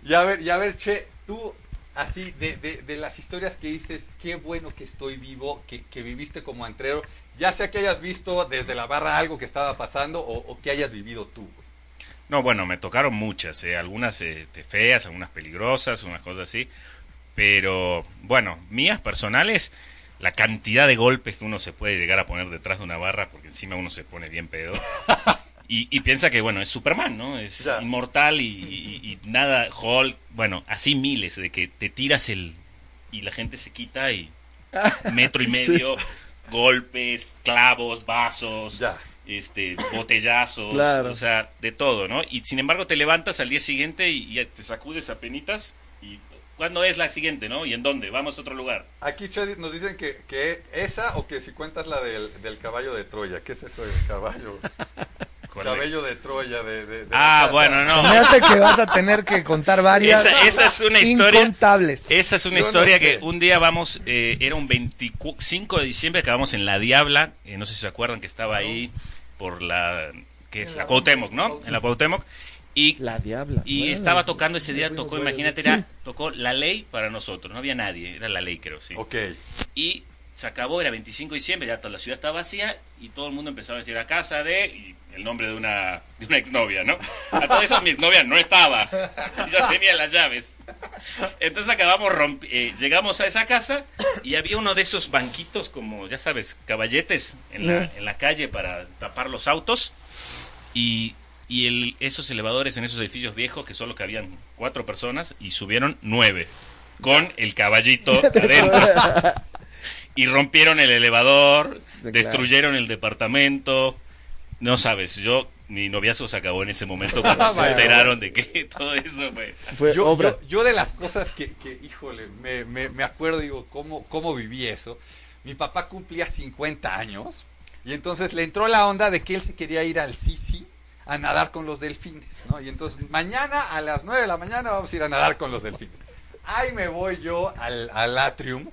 Y a ver, y a ver, Che, tú, así, de, de, de las historias que dices, qué bueno que estoy vivo, que, que viviste como antrero, ya sea que hayas visto desde la barra algo que estaba pasando o, o que hayas vivido tú, güey. No, bueno, me tocaron muchas, eh, algunas eh, feas, algunas peligrosas, unas cosas así. Pero, bueno, mías personales, la cantidad de golpes que uno se puede llegar a poner detrás de una barra, porque encima uno se pone bien pedo. Y, y piensa que, bueno, es Superman, ¿no? Es Ya. inmortal y, y- y nada, Hulk, bueno, así miles, de que te tiras el... y la gente se quita y metro y medio, golpes, clavos, vasos, Ya. este, botellazos, Claro. o sea, de todo, ¿no? Y sin embargo te levantas al día siguiente y, te sacudes a penitas y ¿cuándo es la siguiente, no? ¿Y en dónde? Vamos a otro lugar. Aquí, nos dicen que, que esa o que si cuentas la del, del caballo de Troya. ¿Qué es eso del caballo? Cabello de Troya. De, de- de la Ah, bueno, no. Me hace que vas a tener que contar varias. Esa, esa es una historia. Incontables. Esa es una Yo no historia sé. que un día vamos, eh, era un 25 de diciembre, acabamos en La Diabla, eh, no sé si se acuerdan que estaba ahí por la, que es la Cuauhtémoc, ¿no? En la Cuauhtémoc. Y La diabla. Y Bueno, estaba tocando ese día, tocó, imagínate, era, tocó la ley para nosotros, no había nadie, era la ley creo, sí. Ok. Y se acabó, era 25 de diciembre, ya toda la ciudad estaba vacía y todo el mundo empezaba a decir a casa de, y el nombre de una, de una exnovia, ¿no? A todas esas mi exnovia no estaba, ya tenía las llaves. Entonces acabamos, eh, llegamos a esa casa y había uno de esos banquitos como, ya sabes, caballetes en la, en la calle para tapar los autos y, y el, esos elevadores en esos edificios viejos que solo cabían cuatro personas y subieron nueve con el caballito adentro y rompieron el elevador, Sí, destruyeron el departamento. No sabes, yo mi noviazgo se acabó en ese momento cuando se enteraron de que todo eso fue. Fue Yo, obra. yo- yo de las cosas que, que, híjole, me, me, me acuerdo, digo, ¿cómo, ¿cómo viví eso? Mi papá cumplía 50 años y entonces le entró la onda de que él se quería ir al Sisi a nadar con los delfines, ¿no? Y entonces mañana a las 9 de la mañana vamos a ir a nadar con los delfines. Ahí me voy yo al, al atrium.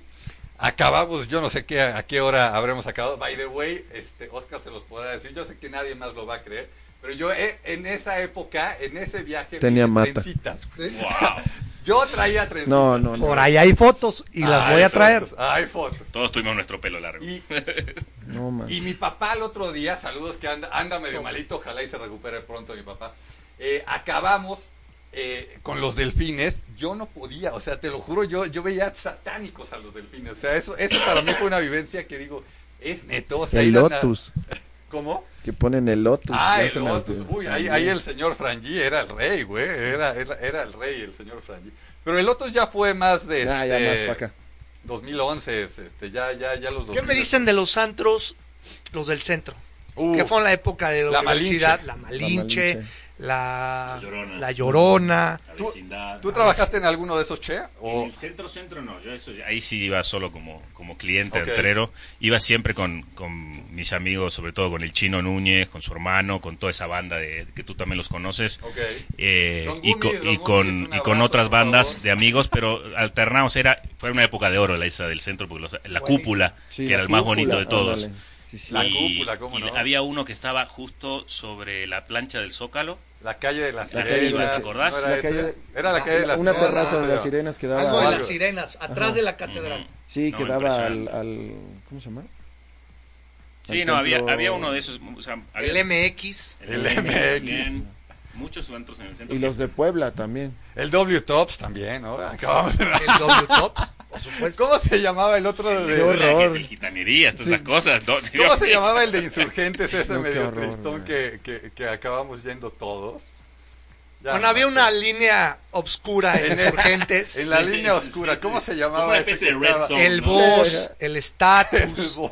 Acabamos, yo no sé qué, a qué hora habremos acabado. By the way, este, Oscar se los podrá decir. Yo sé que nadie más lo va a creer. Pero yo eh, en esa época, en ese viaje, Tenía mata. trencitas, güey. Wow. Yo traía trencitas. No, no, no. Por ahí hay fotos y las Hay voy a traer. fotos, hay fotos. Todos tuvimos nuestro pelo largo. Y, No, man. y mi papá el otro día, saludos que anda, anda medio malito, ojalá y se recupere pronto mi papá. Eh, acabamos eh, con los delfines, yo no podía, o sea, te lo juro, yo, yo veía satánicos a los delfines. O sea, eso, eso para mí fue una vivencia que digo, es neto. O sea, El a Lotus. ¿Cómo? Que ponen el Lotus. Ah, ya el Lotus. Uy, ahí, ahí el señor Frangi era el rey, güey. Era, era, era el rey el señor Frangi. Pero el Lotus ya fue más de Ah, ya este, más para acá. 2011, este, ya, ya, ya los ¿Qué 2000. me dicen de los antros, los del centro? Uh, que fue en la época de la, La universidad, Malinche. la Malinche, Malinche. La, La Llorona. la Llorona. La ¿Tú. ¿Tú trabajaste en alguno de esos, Che? En ¿O el centro centro no, yo eso Ahí sí iba solo como, como cliente entrero. Iba siempre con, con mis amigos, sobre todo con el Chino Núñez, con su hermano, con toda esa banda de, que tú también los conoces. Ok. Eh, y, con, y, con, y con otras bandas favor. de amigos, pero alternamos. Era, fue una época de oro la esa del centro, porque los- la Buenísimo. cúpula, Sí, que la era el más bonito de todos. ándale. Sí, sí. La Y- cúpula, ¿cómo y no? Había uno que estaba justo sobre la plancha del Zócalo. la calle de las La sirenas? ¿te acordás? ¿no era, La ese? calle- era la calle de las Una sirenas, terraza de las sirenas que daba Algo de las sirenas, atrás de la catedral. Sí, No, que daba al, al- ¿Cómo se llama? Sí, Al no, había, templo- había uno de esos. O sea, había El MX. El MX. Muchos antros en el centro. Y los de Puebla también. El W Tops también, ¿no? Acabamos de... El W Tops, por supuesto. ¿Cómo se llamaba el otro de... Qué horror. Que es el gitanería, todas Sí. esas cosas. ¿no? ¿Cómo se llamaba el de insurgentes ese No, medio horror, tristón que, que, que acabamos yendo todos? Ya Bueno, no había una acuerdo. línea obscura en En el- Insurgentes. En la Sí, línea sí, oscura, sí, ¿cómo sí. se llamaba? una ese especie que de Red estaba- Zone. El ¿no? Boss, el El Status, Boss.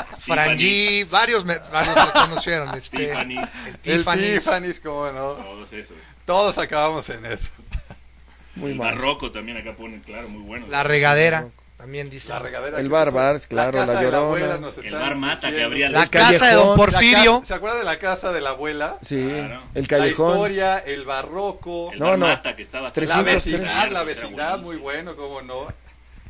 Frangi, varios, me- varios lo conocieron. Este, Tiffany's, El Tiffany's. Tiffany's, ¿cómo no? todos esos. Todos acabamos en eso. Muy el mal. barroco también acá ponen, claro, muy bueno. La regadera, también dice. La regadera. El que bar. Bars, claro, la de Llorona. abuela nos El bar Mata que diciendo. abría La El casa de Don callejón. Porfirio. La ca- ¿Se acuerda de la casa de la abuela? Sí, Claro. el La callejón. historia, el barroco, El No, bar no. Mata que estaba la 300, vecindad, la Era vecindad, muy bueno, cómo no.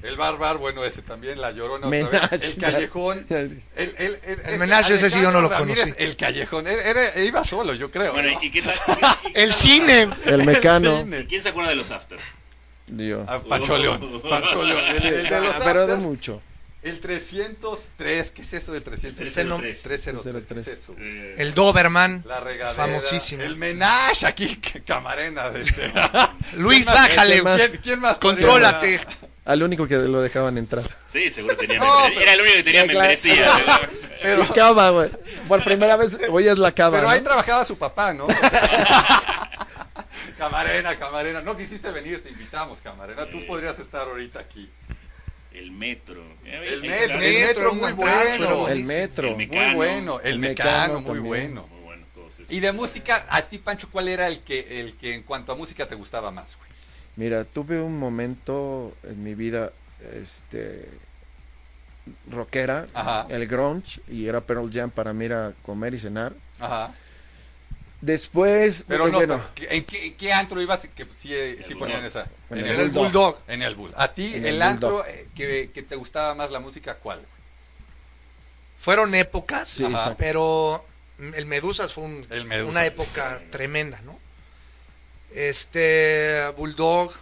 El bar bar, bueno, ese también, la llorona otra Menage. vez. El callejón. El, el, el, El Menage, ese sí yo no lo Ramírez, conocí. El callejón. Era, era- iba solo, yo creo. Bueno, ¿no? ¿y qué tal? y- y- El cine. El mecano. cine. ¿Y ¿Quién se acuerda de los afters? Dios. Ah, Pancho León. Pancho León. El, el de los pero de afters, mucho. El 303. ¿Qué es eso del 303? Ese no. 303. ¿Qué es eso? Eh, El Doberman. La regadera. Famosísimo. El menage aquí, camarena. De este. Luis, bájale. ¿Quién más? ¿Quién, más? podría- Contrólate. Al único que lo dejaban entrar. sí, seguro tenía No, membresía. pero- Era el único que tenía claro. membresía. Pero, Y cava, güey. Por primera vez oyes la cava. pero ¿no? ahí trabajaba su papá, ¿no? camarena, camarena. No quisiste venir, te invitamos, camarena. Tú podrías estar ahorita aquí. El metro. El Ahí metro, está. el metro muy bueno. El metro. El Muy bueno. El, El mecano, Mecano muy también. bueno. Y de música, a ti, Pancho, ¿cuál era el que, el que en cuanto a música te gustaba más, güey? Mira, tuve un momento en mi vida, este, rockera, Ajá. el grunge, y era Pearl Jam para mí era comer y cenar. Ajá. Después, Pero no, bueno, ¿en qué, en qué antro ibas que sí, sí ponían Bulldog. esa? En En el el, Bulldog. Bulldog. En el Bull. A ti, En el, el antro Bulldog. eh, que, que te gustaba más la música, ¿cuál? Fueron épocas, Sí, pero el Medusas fue un- Medusas. una época tremenda, ¿no? Este, Bulldog.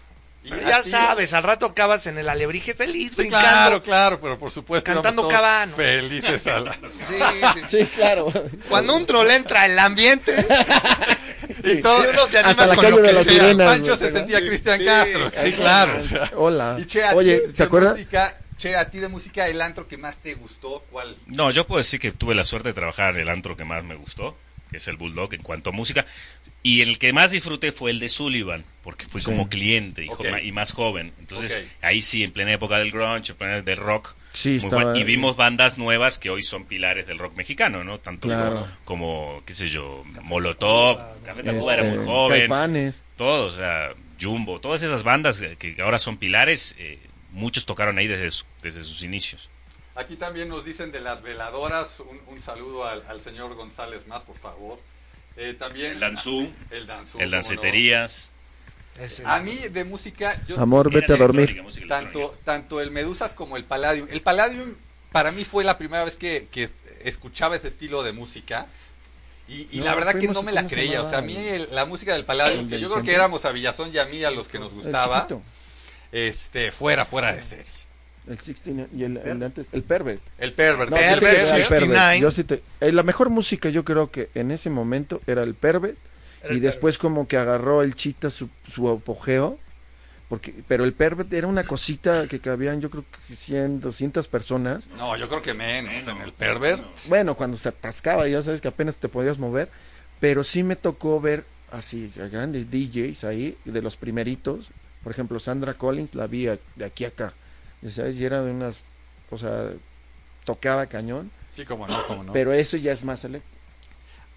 Y ya sabes, al rato acabas en el alebrije feliz, Sí, brincando. claro, claro, pero por supuesto Cantando Cabano. felices a la... Sí, sí. sí, claro. Cuando un troll entra en el ambiente, y todo, uno se anima Hasta la con calle lo de que las sea. sirenas. Pancho se sentía Cristian sí, Castro. Sí, sí, claro. o sea. Hola. Y che, Oye, ¿se de acuerdan? che, a ti de música, el antro que más te gustó, ¿cuál? No, yo puedo decir que tuve la suerte de trabajar el antro que más me gustó, que es el Bulldog en cuanto a música. Y el que más disfruté fue el de Sullivan, porque fui Sí. como cliente y, más joven. Entonces, ahí sí, en plena época del grunge, en plena del rock. Sí, muy estaba- bueno. Y vimos bandas nuevas que hoy son pilares del rock mexicano, ¿no? Tanto Claro. como, qué sé yo, Molotov, Café Tacuba era Este, muy joven, Caifanes. todos, o sea, Jumbo, todas esas bandas que, que ahora son pilares, eh, muchos tocaron ahí desde, su- desde sus inicios. Aquí también nos dicen de las veladoras, un, un saludo al, al señor González más, por favor. Eh, también El danzú, el danzú, el cómo no. danceterías. A mí de música, yo Amor, vete a dormir. tanto, tanto el Medusas como el Palladium. El Palladium para mí fue la primera vez que, que escuchaba ese estilo de música. Y, y No, la verdad que no me la ¿cómo se creía. O sea, a mí el- la música del Palladium, que yo creo que éramos a Villazón y a mí a los que nos gustaba, este, fuera, fuera de serie. El 16 y el, el antes, el Pervert. El Pervert. No, el sí Pervert, 69. Pervert. Yo sí te- eh, la mejor música yo creo que en ese momento era el Pervert Era y el después como que agarró el Chita su, su apogeo Porque, pero el Pervert era una cosita que cabían, yo creo que 100, 200 personas. No, yo creo que menos. En el pervert. Bueno, cuando se atascaba, ya sabes que apenas te podías mover. Pero sí me tocó ver así, a grandes DJs ahí, de los primeritos. Por ejemplo, Sandra Collins la vi a- de aquí a acá. Ya sabes, y era de unas, o sea, tocaba cañón. Sí, como no, como no. Pero eso ya es más eléctrico.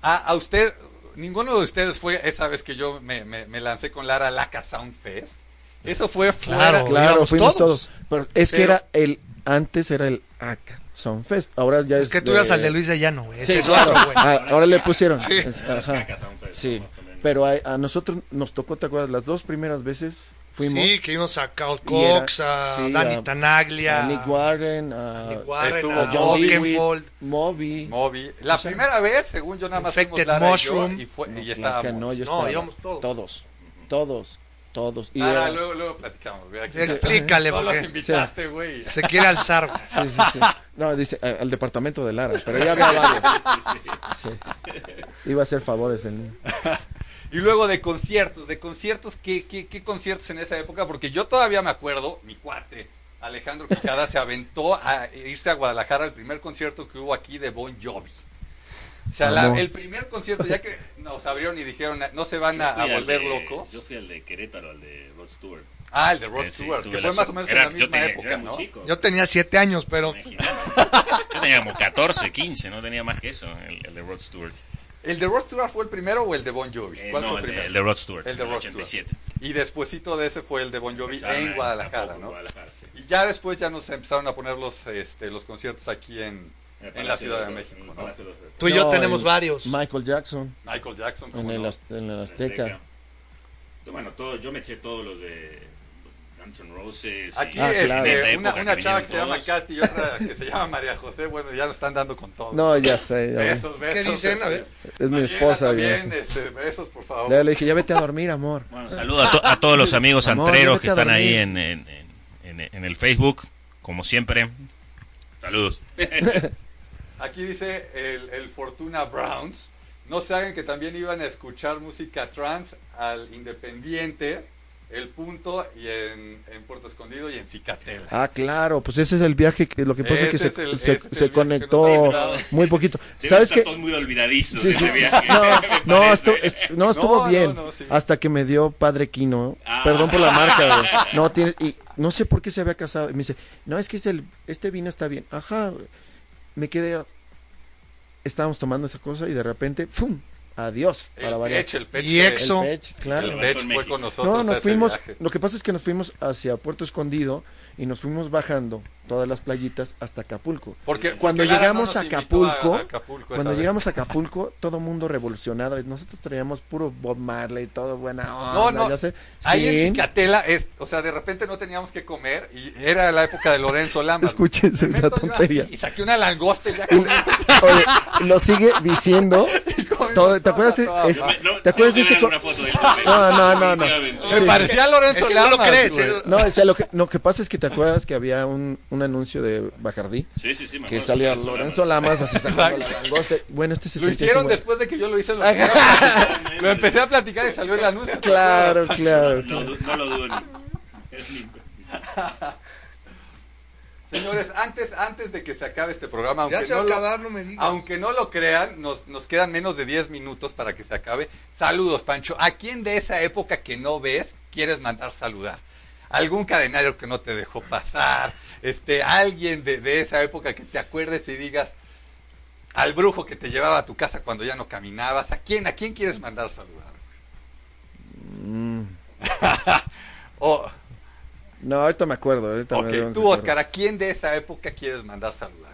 A, a usted, ninguno de ustedes fue esa vez que yo me, me- me lancé con Lara Laca Sound Fest. Eso fue fuera. Claro. Claro, fuimos todos. todos. Pero es que era el, antes era el ACA Soundfest. Ahora ya es. Es que tú de- ibas al de Luis de Llano, güey. Sí, es claro. otro, güey. Ah, ahora le pusieron. Ajá. Sí. Pero a, a nosotros nos tocó, ¿te acuerdas? Las dos primeras veces fuimos. Sí, que vimos a Carl Y era- Cox, a sí, Danny a- Tanaglia, a Nick Warren, a, Nick Warren, Estuvo a John Moby. Oakenfold. Moby. Moby. La primera vez, según yo nada más Infected Lara y yo, Mushroom. y, fue, y No, estábamos. que no, yo No, estaba- íbamos todos. Todos. Todos. Todos. Y Ah, era- luego, luego platicamos. güey, aquí- Explícale, No los porque invitaste, güey. se quiere alzar. Sí, sí, sí. No, dice a- al departamento de Lara, pero ya había varios. Sí. Iba a hacer favores el niño. Y luego de conciertos, de conciertos, ¿qué, qué, qué conciertos en esa época? Porque yo todavía me acuerdo, mi cuate, Alejandro Quijada, se aventó a irse a Guadalajara al primer concierto que hubo aquí de Bon Jovi. O sea, la- el primer concierto, ya que nos abrieron y dijeron, no se van a, volver de- locos. Yo fui al de Querétaro, al de Rod Stewart. Ah, el de Rod Eh, sí, Stewart, que la fue más o menos Era- en la misma tenía- época, ¿no? chico. Yo tenía siete años, pero. Yo tenía como 14, 15, no tenía más que eso, el, el de Rod Stewart. ¿El de Rod Stewart fue el primero o el de Bon Jovi? Eh, ¿Cuál no, fue el, el de, primero? el de Rod Stewart. El de Rod 87. Y despuésito de ese fue el de Bon Jovi Empezaron en Guadalajara, ¿no? Guadalajara, sí. Y ya después ya nos empezaron a poner los, este, los conciertos aquí en, En la Ciudad de los- México, ¿no? De tú y yo No, tenemos el varios. Michael Jackson Michael Jackson, en ¿cómo el, en el Azteca. Azteca. Bueno, todo, yo me eché todos los de Guns N' Roses. Aquí Ah, este, claro. una, época una que chava que se llama. Katy y otra que se llama María José, bueno, ya lo están dando con todo. No, ya sé. ya besos, besos. ¿Qué dicen? A ver. Es mi esposa. También, este, besos, por favor. Ya le dije, ya vete a dormir, amor. Bueno, saludo a, to- a todos los amigos Amor, antreros que están ahí en, en, en- en el Facebook, como siempre. Saludos. Aquí dice el, el Fortuna Browns. No se hagan que también iban a escuchar música trans al Independiente, El Punto y en, en Puerto Escondido y en Cicatela. Ah, claro, pues ese es el viaje que lo que pasa es que se, el- que conectó muy poquito. ¿Sabes todos muy Sí, sí. ese viaje. No, no, parece. estu- est- no, estuvo No, no, bien. no, sí. Hasta que me dio Padre Quino. Ah. Perdón por la marca, güey. No, tiene, y no sé por qué se había casado. Y me dice, no, es que es el, este vino está bien. Ajá. güey. Me quedé. Estábamos tomando esa cosa y de repente, ¡pum! Adiós. Para El variar. Pech, el Pech. Y Exo. El Pech, claro. El Pech fue con nosotros. No, a nos ese fuimos. viaje. Lo que pasa es que nos fuimos hacia Puerto Escondido y nos fuimos bajando todas las playitas hasta Acapulco. Porque Cuando porque llegamos no a Acapulco, a cuando vez. llegamos a Acapulco, todo mundo revolucionado. y Nosotros traíamos puro Bob Marley, todo buena No, onda, no. ya sé. Ahí en Cicatela, es, o sea, de repente no teníamos que comer y era la época de Lorenzo Lamas. Escúchense Me la tontería. así Y saqué una langosta y ya comí. Oye, lo sigue diciendo. todo- ¿Te acuerdas? es-. No, ¿Te acuerdas ese co- No, no, no. Me Sí. parecía Lorenzo Es que no lo Lamas, crees, güey. ¿eh? No, o sea, lo que, lo que pasa es que te acuerdas que había un, un anuncio de Bacardí Sí, sí, sí. me que acuerdo. salía Lorenzo Lorenzo Lamas así sacando la langosta. Bueno, este se Lo hicieron después de que yo lo hice. Lo, empecé a platicar, lo empecé a platicar y salió el anuncio. Claro, claro. No, lo dudo. Es ni- Señores, antes, antes de que se acabe este programa, aunque, Ya se va no, a lo, acabar, no me digas. aunque no lo crean, nos, nos quedan menos de 10 minutos para que se acabe. Saludos, Pancho. ¿A quién de esa época que no ves quieres mandar saludar? ¿Algún cadenario que no te dejó pasar? Este, alguien de, de esa época que te acuerdes y digas al brujo que te llevaba a tu casa cuando ya no caminabas. ¿A quién, a quién quieres mandar saludar? Mm, o, No, ahorita me acuerdo. Ahorita me ok, tú. Oscar, ¿a quién de esa época quieres mandar saludar?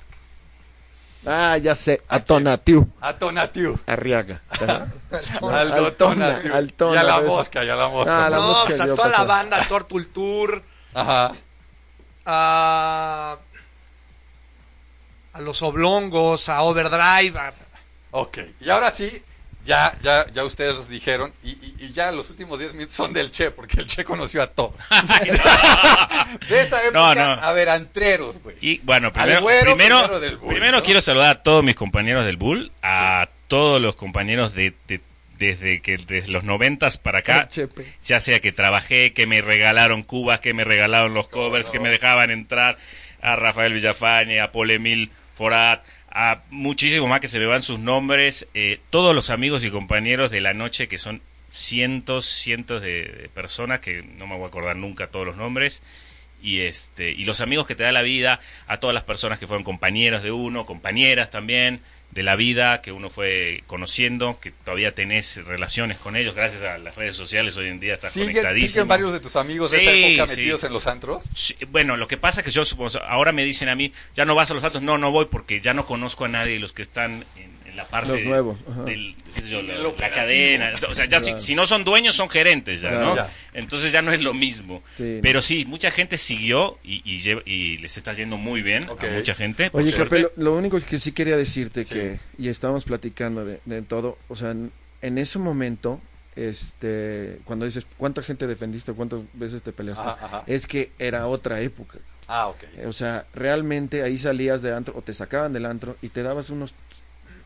Ah, ya sé. A Tonatiu. A Tonatiu. Arriaga. Ajá. Al Al Tona, Tonatiu. al Tona, Y a la mosca, y a la mosca. Ah, la no, mosca pues a toda la banda, a Tortul Tour, Ajá. a, a los oblongos, a Overdrive, a- Ok, y ahora sí, ya, ya, ya ustedes dijeron, y, y- y ya los últimos 10 minutos son del Che, porque el Che conoció a todos. de esa época, No, no. a ver, antreros, güey. Y bueno, primero, güero primero, primero del Bull, primero ¿no? quiero saludar a todos mis compañeros del Bull, a todos los compañeros de, de- desde que desde los noventas para acá, ya sea que trabajé, que me regalaron cubas, que me regalaron los covers, que me dejaban entrar a Rafael Villafañe, a Paul Emil Forat, a muchísimos más que se me van sus nombres, eh, todos los amigos y compañeros de la noche que son cientos, cientos de, de personas que no me voy a acordar nunca todos los nombres y este y los amigos que te da la vida a todas las personas que fueron compañeros de uno compañeras también de la vida que uno fue conociendo que todavía tenés relaciones con ellos gracias a las redes sociales hoy en día estás ¿Siguen, conectadísimo siguen varios de tus amigos de Sí, esa época sí. metidos en los antros? Sí, bueno, lo que pasa es que yo supongo, ahora me dicen a mí, ya no vas a los datos, no, no voy porque ya no conozco a nadie de los que están en la parte Los nuevos, ajá. del, qué sé yo, la, cadena, o sea, ya si, Claro. si no son dueños son gerentes ya, Claro. ¿no? Ya. Entonces ya no es lo mismo. Sí. Pero sí, mucha gente siguió y, y, lleva- y les está yendo muy bien a mucha gente. Oye. Capelo, lo único que sí quería decirte Sí. que, y estábamos platicando de, de todo, o sea, en, en ese momento, este, cuando dices cuánta gente defendiste, cuántas veces te peleaste, Ajá, ajá. es que era otra época. Ah, ok. O sea, realmente ahí salías de antro o te sacaban del antro y te dabas unos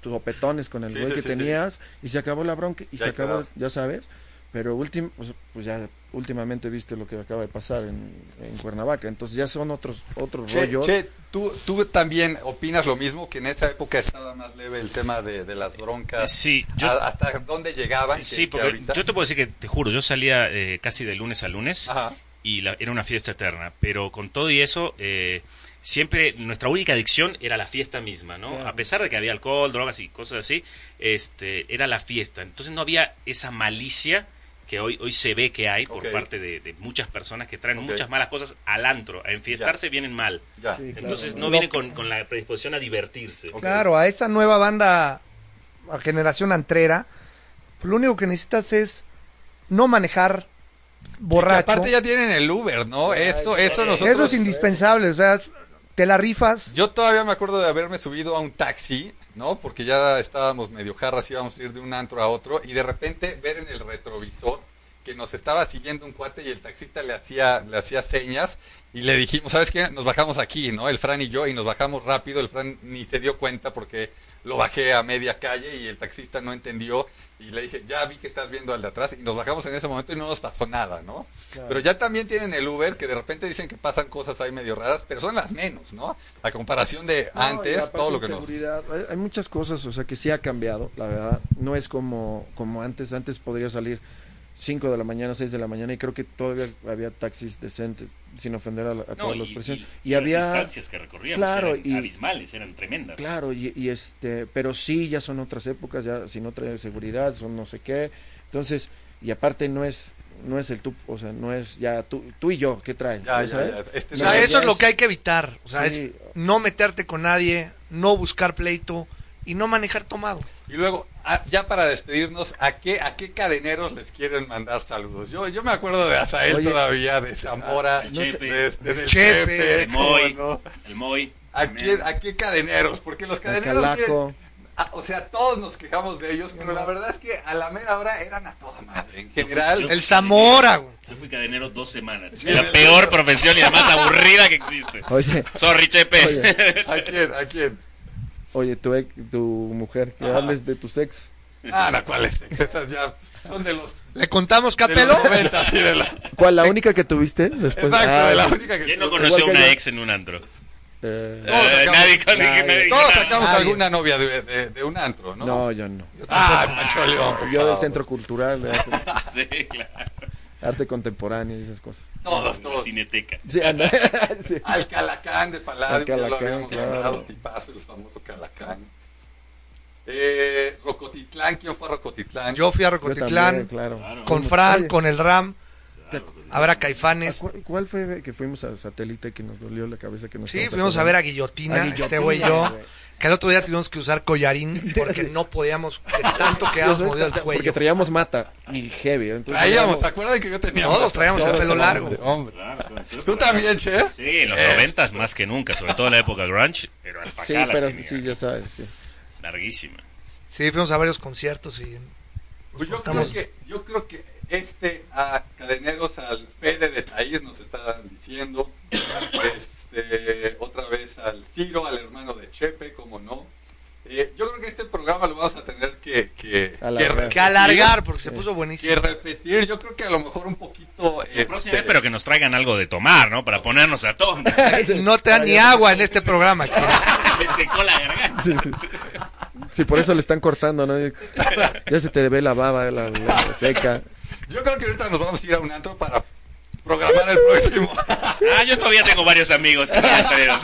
topetones con el Sí, güey sí, que sí, sí. tenías y se acabó la bronca y Ya se acabó, ya sabes. Pero últim, pues, pues ya últimamente viste lo que acaba de pasar en, en Cuernavaca, entonces ya son otros otros Che, rollos. che, ¿tú, ¿tú también opinas lo mismo? Que en esa época estaba más leve el tema de, de las broncas. Sí, yo- ¿A- ¿Hasta dónde llegaban? que- Sí, que porque ahorita? yo te puedo decir que, te juro, yo salía eh, casi de lunes a lunes Ajá. y la- era una fiesta eterna. Pero con todo y eso, eh, siempre nuestra única adicción era la fiesta misma, ¿no? Claro. A pesar de que había alcohol, drogas y cosas así, este, era la fiesta. Entonces no había esa malicia que hoy, hoy se ve que hay por parte de, de muchas personas que traen muchas malas cosas al antro. A enfiestarse vienen mal. Ya. Sí, claro. Entonces no vienen con, con la predisposición a divertirse. Ok. Claro, a esa nueva banda, a generación antrera, lo único que necesitas es no manejar borracho. Que aparte ya tienen el Uber, ¿no? Eso, eso nosotros... Eso es indispensable, o sea, te la rifas. Yo todavía me acuerdo de haberme subido a un taxi, ¿no? Porque ya estábamos medio jarras, íbamos a ir de un antro a otro, y de repente ver en el retrovisor que nos estaba siguiendo un cuate y el taxista le hacía, le hacía señas y le dijimos, ¿sabes qué? Nos bajamos aquí, ¿no? El Fran y yo, y nos bajamos rápido, el Fran ni se dio cuenta porque lo bajé a media calle y el taxista no entendió y le dije, ya vi que estás viendo al de atrás y nos bajamos en ese momento y no nos pasó nada, ¿no? Pero ya también tienen el Uber que de repente dicen que pasan cosas ahí medio raras, pero son las menos, ¿no? A comparación de No, antes, todo lo que nos... hay muchas cosas, o sea, que sí ha cambiado, la verdad. No es como, como antes. Antes podría salir 5 de la mañana, 6 de la mañana, y creo que todavía había taxis decentes, sin ofender a, la- a No, todos los y, presentes. y- Y, y las había. distancias que recorríamos Claro, eran y- abismales, eran tremendas. Claro, y, y este, pero sí, ya son otras épocas, ya sin otra seguridad, son no sé qué. Entonces, y aparte no es no es el tú, o sea, no es ya tú, tú y yo, ¿qué traen? Ya, ya, ¿sabes? ya, este O sea, eso es es- lo que hay que evitar. O sea, Sí. es no meterte con nadie, no buscar pleito y no manejar tomado. Y luego, a- ya para despedirnos, ¿a qué, ¿a qué cadeneros les quieren mandar saludos? Yo, yo me acuerdo de Azael Oye, todavía, de Zamora, el Chepe. de- de- del Chepe, Chepe, El ¿cómo Moy, no? el Moy. ¿A, quién- ¿A qué cadeneros? Porque los El cadeneros Calaco. quieren- ah, o sea, todos nos quejamos de ellos, pero la verdad es que a la mera hora eran a toda madre. En general, Yo- El Zamora, güey. Yo fui cadenero dos semanas. Sí, la peor profesión y la más aburrida que existe. Oye, Sorry, Chepe. Oye. ¿a quién? ¿A quién? Oye, tu, ex- tu mujer, que Ajá. hables de tus ex. Ah, la cual es, estas ya son de los, ¿Le contamos, de Capelo? los 90, sí, de la, ¿Cuál? ¿La única que tuviste? Después, exacto, Ah, de la única que... ¿Quién no conoció una ex en un antro? Eh, Todos Eh, sacamos- nadie, con- nadie. nadie- Todos sacamos Nadie. alguna novia de, de, de un antro, ¿no? no, yo no. Ah, Pancho León, Yo del. Centro Cultural de Sí, claro. Arte Contemporáneo y esas cosas. Todos, La todos. cineteca. Sí, anda- sí. Al Calacán de Palladium, ya lo Calacán, habíamos claro. hablado, tipazo, el famoso Calacán. Eh, Rocotitlán, ¿quién fue a Rocotitlán? Yo fui a también, Rocotitlán claro. Claro. con Fran, Oye, con el Ram. Habrá ¿a Caifanes. cu- ¿Cuál fue que fuimos al satélite que nos dolió la cabeza? que nos Sí, fuimos a ver a? Guillotina, A este Guillotina, güey y yo. Que el otro día tuvimos que usar collarín porque no podíamos, de tanto que Yo habíamos soy movido el tata- Porque cuello. traíamos mata y heavy. entonces Traíamos, ¿se acuerdan que yo tenía? Todos traíamos el pelo largo. Hombre. ¿Tú también, Che? Sí, en los noventas más que nunca, sobre todo en la época grunge, pero hasta Sí, acá pero sí, ya sabes. Sí. Larguísima. Sí, fuimos a varios conciertos y Pues yo, creo Estamos- que, yo creo que este a Cadeneros al Fede de Taís nos estaban diciendo, este, otra vez al Ciro, al hermano de Chepe, como no. Eh, yo creo que este programa lo vamos a tener que, que Alargar. Que alargar, porque se puso buenísimo. Que repetir, yo creo que a lo mejor un poquito... Este, pero que nos traigan algo de tomar, ¿no? Para ponernos a tono. No te dan ni agua en este programa. Se me secó la garganta. Sí, Sí, por eso le están cortando, ¿no? Ya se te ve la baba, la, la seca. Yo creo que ahorita nos vamos a ir a un antro para programar el próximo. Ah, yo todavía tengo varios amigos que son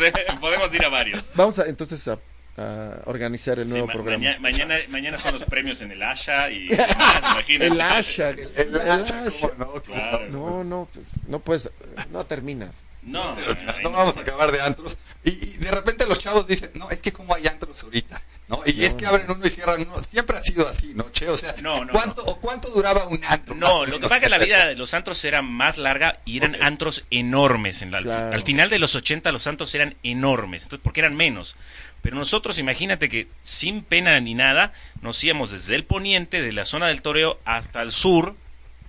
¿eh? Podemos ir a varios. Vamos a, entonces a, a organizar el Sí, nuevo ma- programa. maña- mañana, mañana son los premios en el Asha y demás, imagínate. El Asha. El, El Asha. ¿cómo no? Claro. No, no, pues, no puedes, no terminas. No, No vamos a acabar de antros. Y, y de repente los chavos dicen, no, es que como hay antros ahorita. ¿No? Y es que abren uno y cierran uno. Siempre ha sido así, ¿no, Che? O sea, No, no, ¿cuánto, O ¿cuánto duraba un antro? No, lo que pasa es que la vida de los antros era más larga y eran antros enormes. En la, Claro. Al final de los 80 los antros eran enormes, entonces, porque eran menos. Pero nosotros, imagínate que sin pena ni nada, nos íbamos desde el poniente, de la zona del toreo, hasta el sur,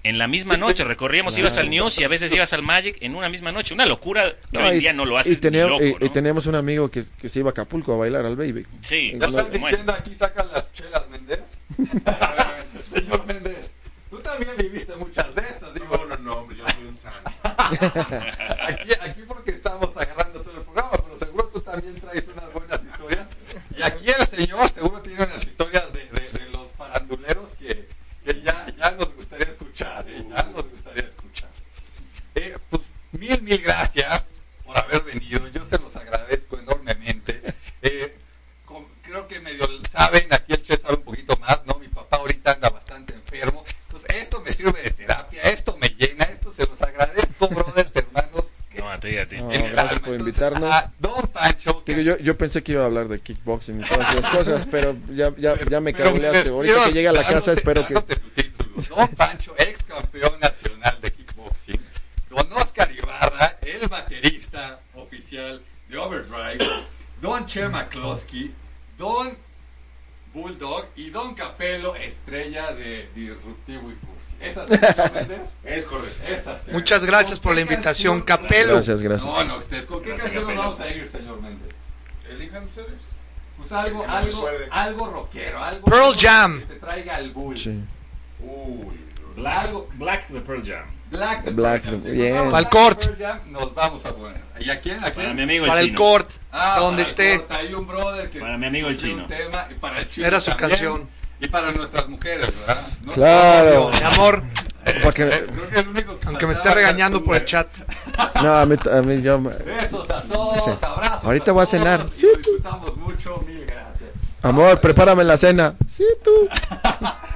en la misma noche. Recorríamos, ibas al News y a veces ibas al Magic en una misma noche. Una locura que hoy en y- día no lo y, haces tenía- ni loco, y- y ¿no? teníamos un amigo que, que se iba a Acapulco a bailar al baby. Sí, ¿Ya No, están como es. diciendo aquí sacan las chelas Méndez? Señor Méndez, tú también viviste muchas de estas, digo. No, no, no, hombre, yo soy un santo. Aquí, aquí porque estamos agarrando todo el programa, pero seguro tú también traes unas buenas historias. Y aquí el señor seguro tiene unas historias de, de- de los faranduleros que, que ya, ya nos gustaría escuchar, ¿eh? ya nos gustaría escuchar. Eh, pues mil, mil gracias por haber venido, yo se los agradezco enormemente. Eh, com- creo que medio saben, aquí el Che sabe un poquito más, ¿no? Mi papá ahorita anda bastante enfermo. Entonces, esto me sirve de terapia, esto me llena, esto se los agradezco, brothers, hermanos. No, a ti, a ti. No, en el gracias alma. por Entonces, invitarnos. a Don Pancho, que- Digo, yo, yo pensé que iba a hablar de kickboxing y todas esas cosas, pero ya, ya, ya me despido Ahorita que llegue a la casa espero que... Don Pancho, ex campeón nacional de kickboxing. Don Oscar Ibarra, el baterista oficial de Overdrive. Don Che McCloskey. Don Bulldog. Y Don Capello, estrella de Disruptivo y Cursi. ¿Esas? Es correcto. Esas. Muchas gracias ¿Con por la invitación, Capello. Gracias, gracias. No, no, ustedes. ¿Con qué Gracias, canción nos Capello. vamos a ir, señor Méndez? Elijan ustedes. Algo, algo, algo rockero, algo Pearl que Jam. te traiga al bull. Sí. Uy, Black, algo, Black de Pearl Jam. Black, de Black, Pearl Jam. Si bien. nos vamos Pa'l a cort. Pearl Jam, nos vamos a poner. ¿Y a quién? ¿A quién? Para mi amigo el Para el chino. cort, Ah, donde para el esté. cort, Hay un brother que Para mi amigo el chino. un tema, y para el chino Era su también, canción. Y para nuestras mujeres, ¿verdad? No- Claro. Mi amor, Para que- Creo que el único que aunque me esté regañando por el chat. No, a mí, a mí yo... Besos a todos, Dice, abrazos. "Ahorita voy a cenar". Sí, lo tú. disfrutamos mucho, mil gracias. Amor, prepárame la cena. Sí, tú.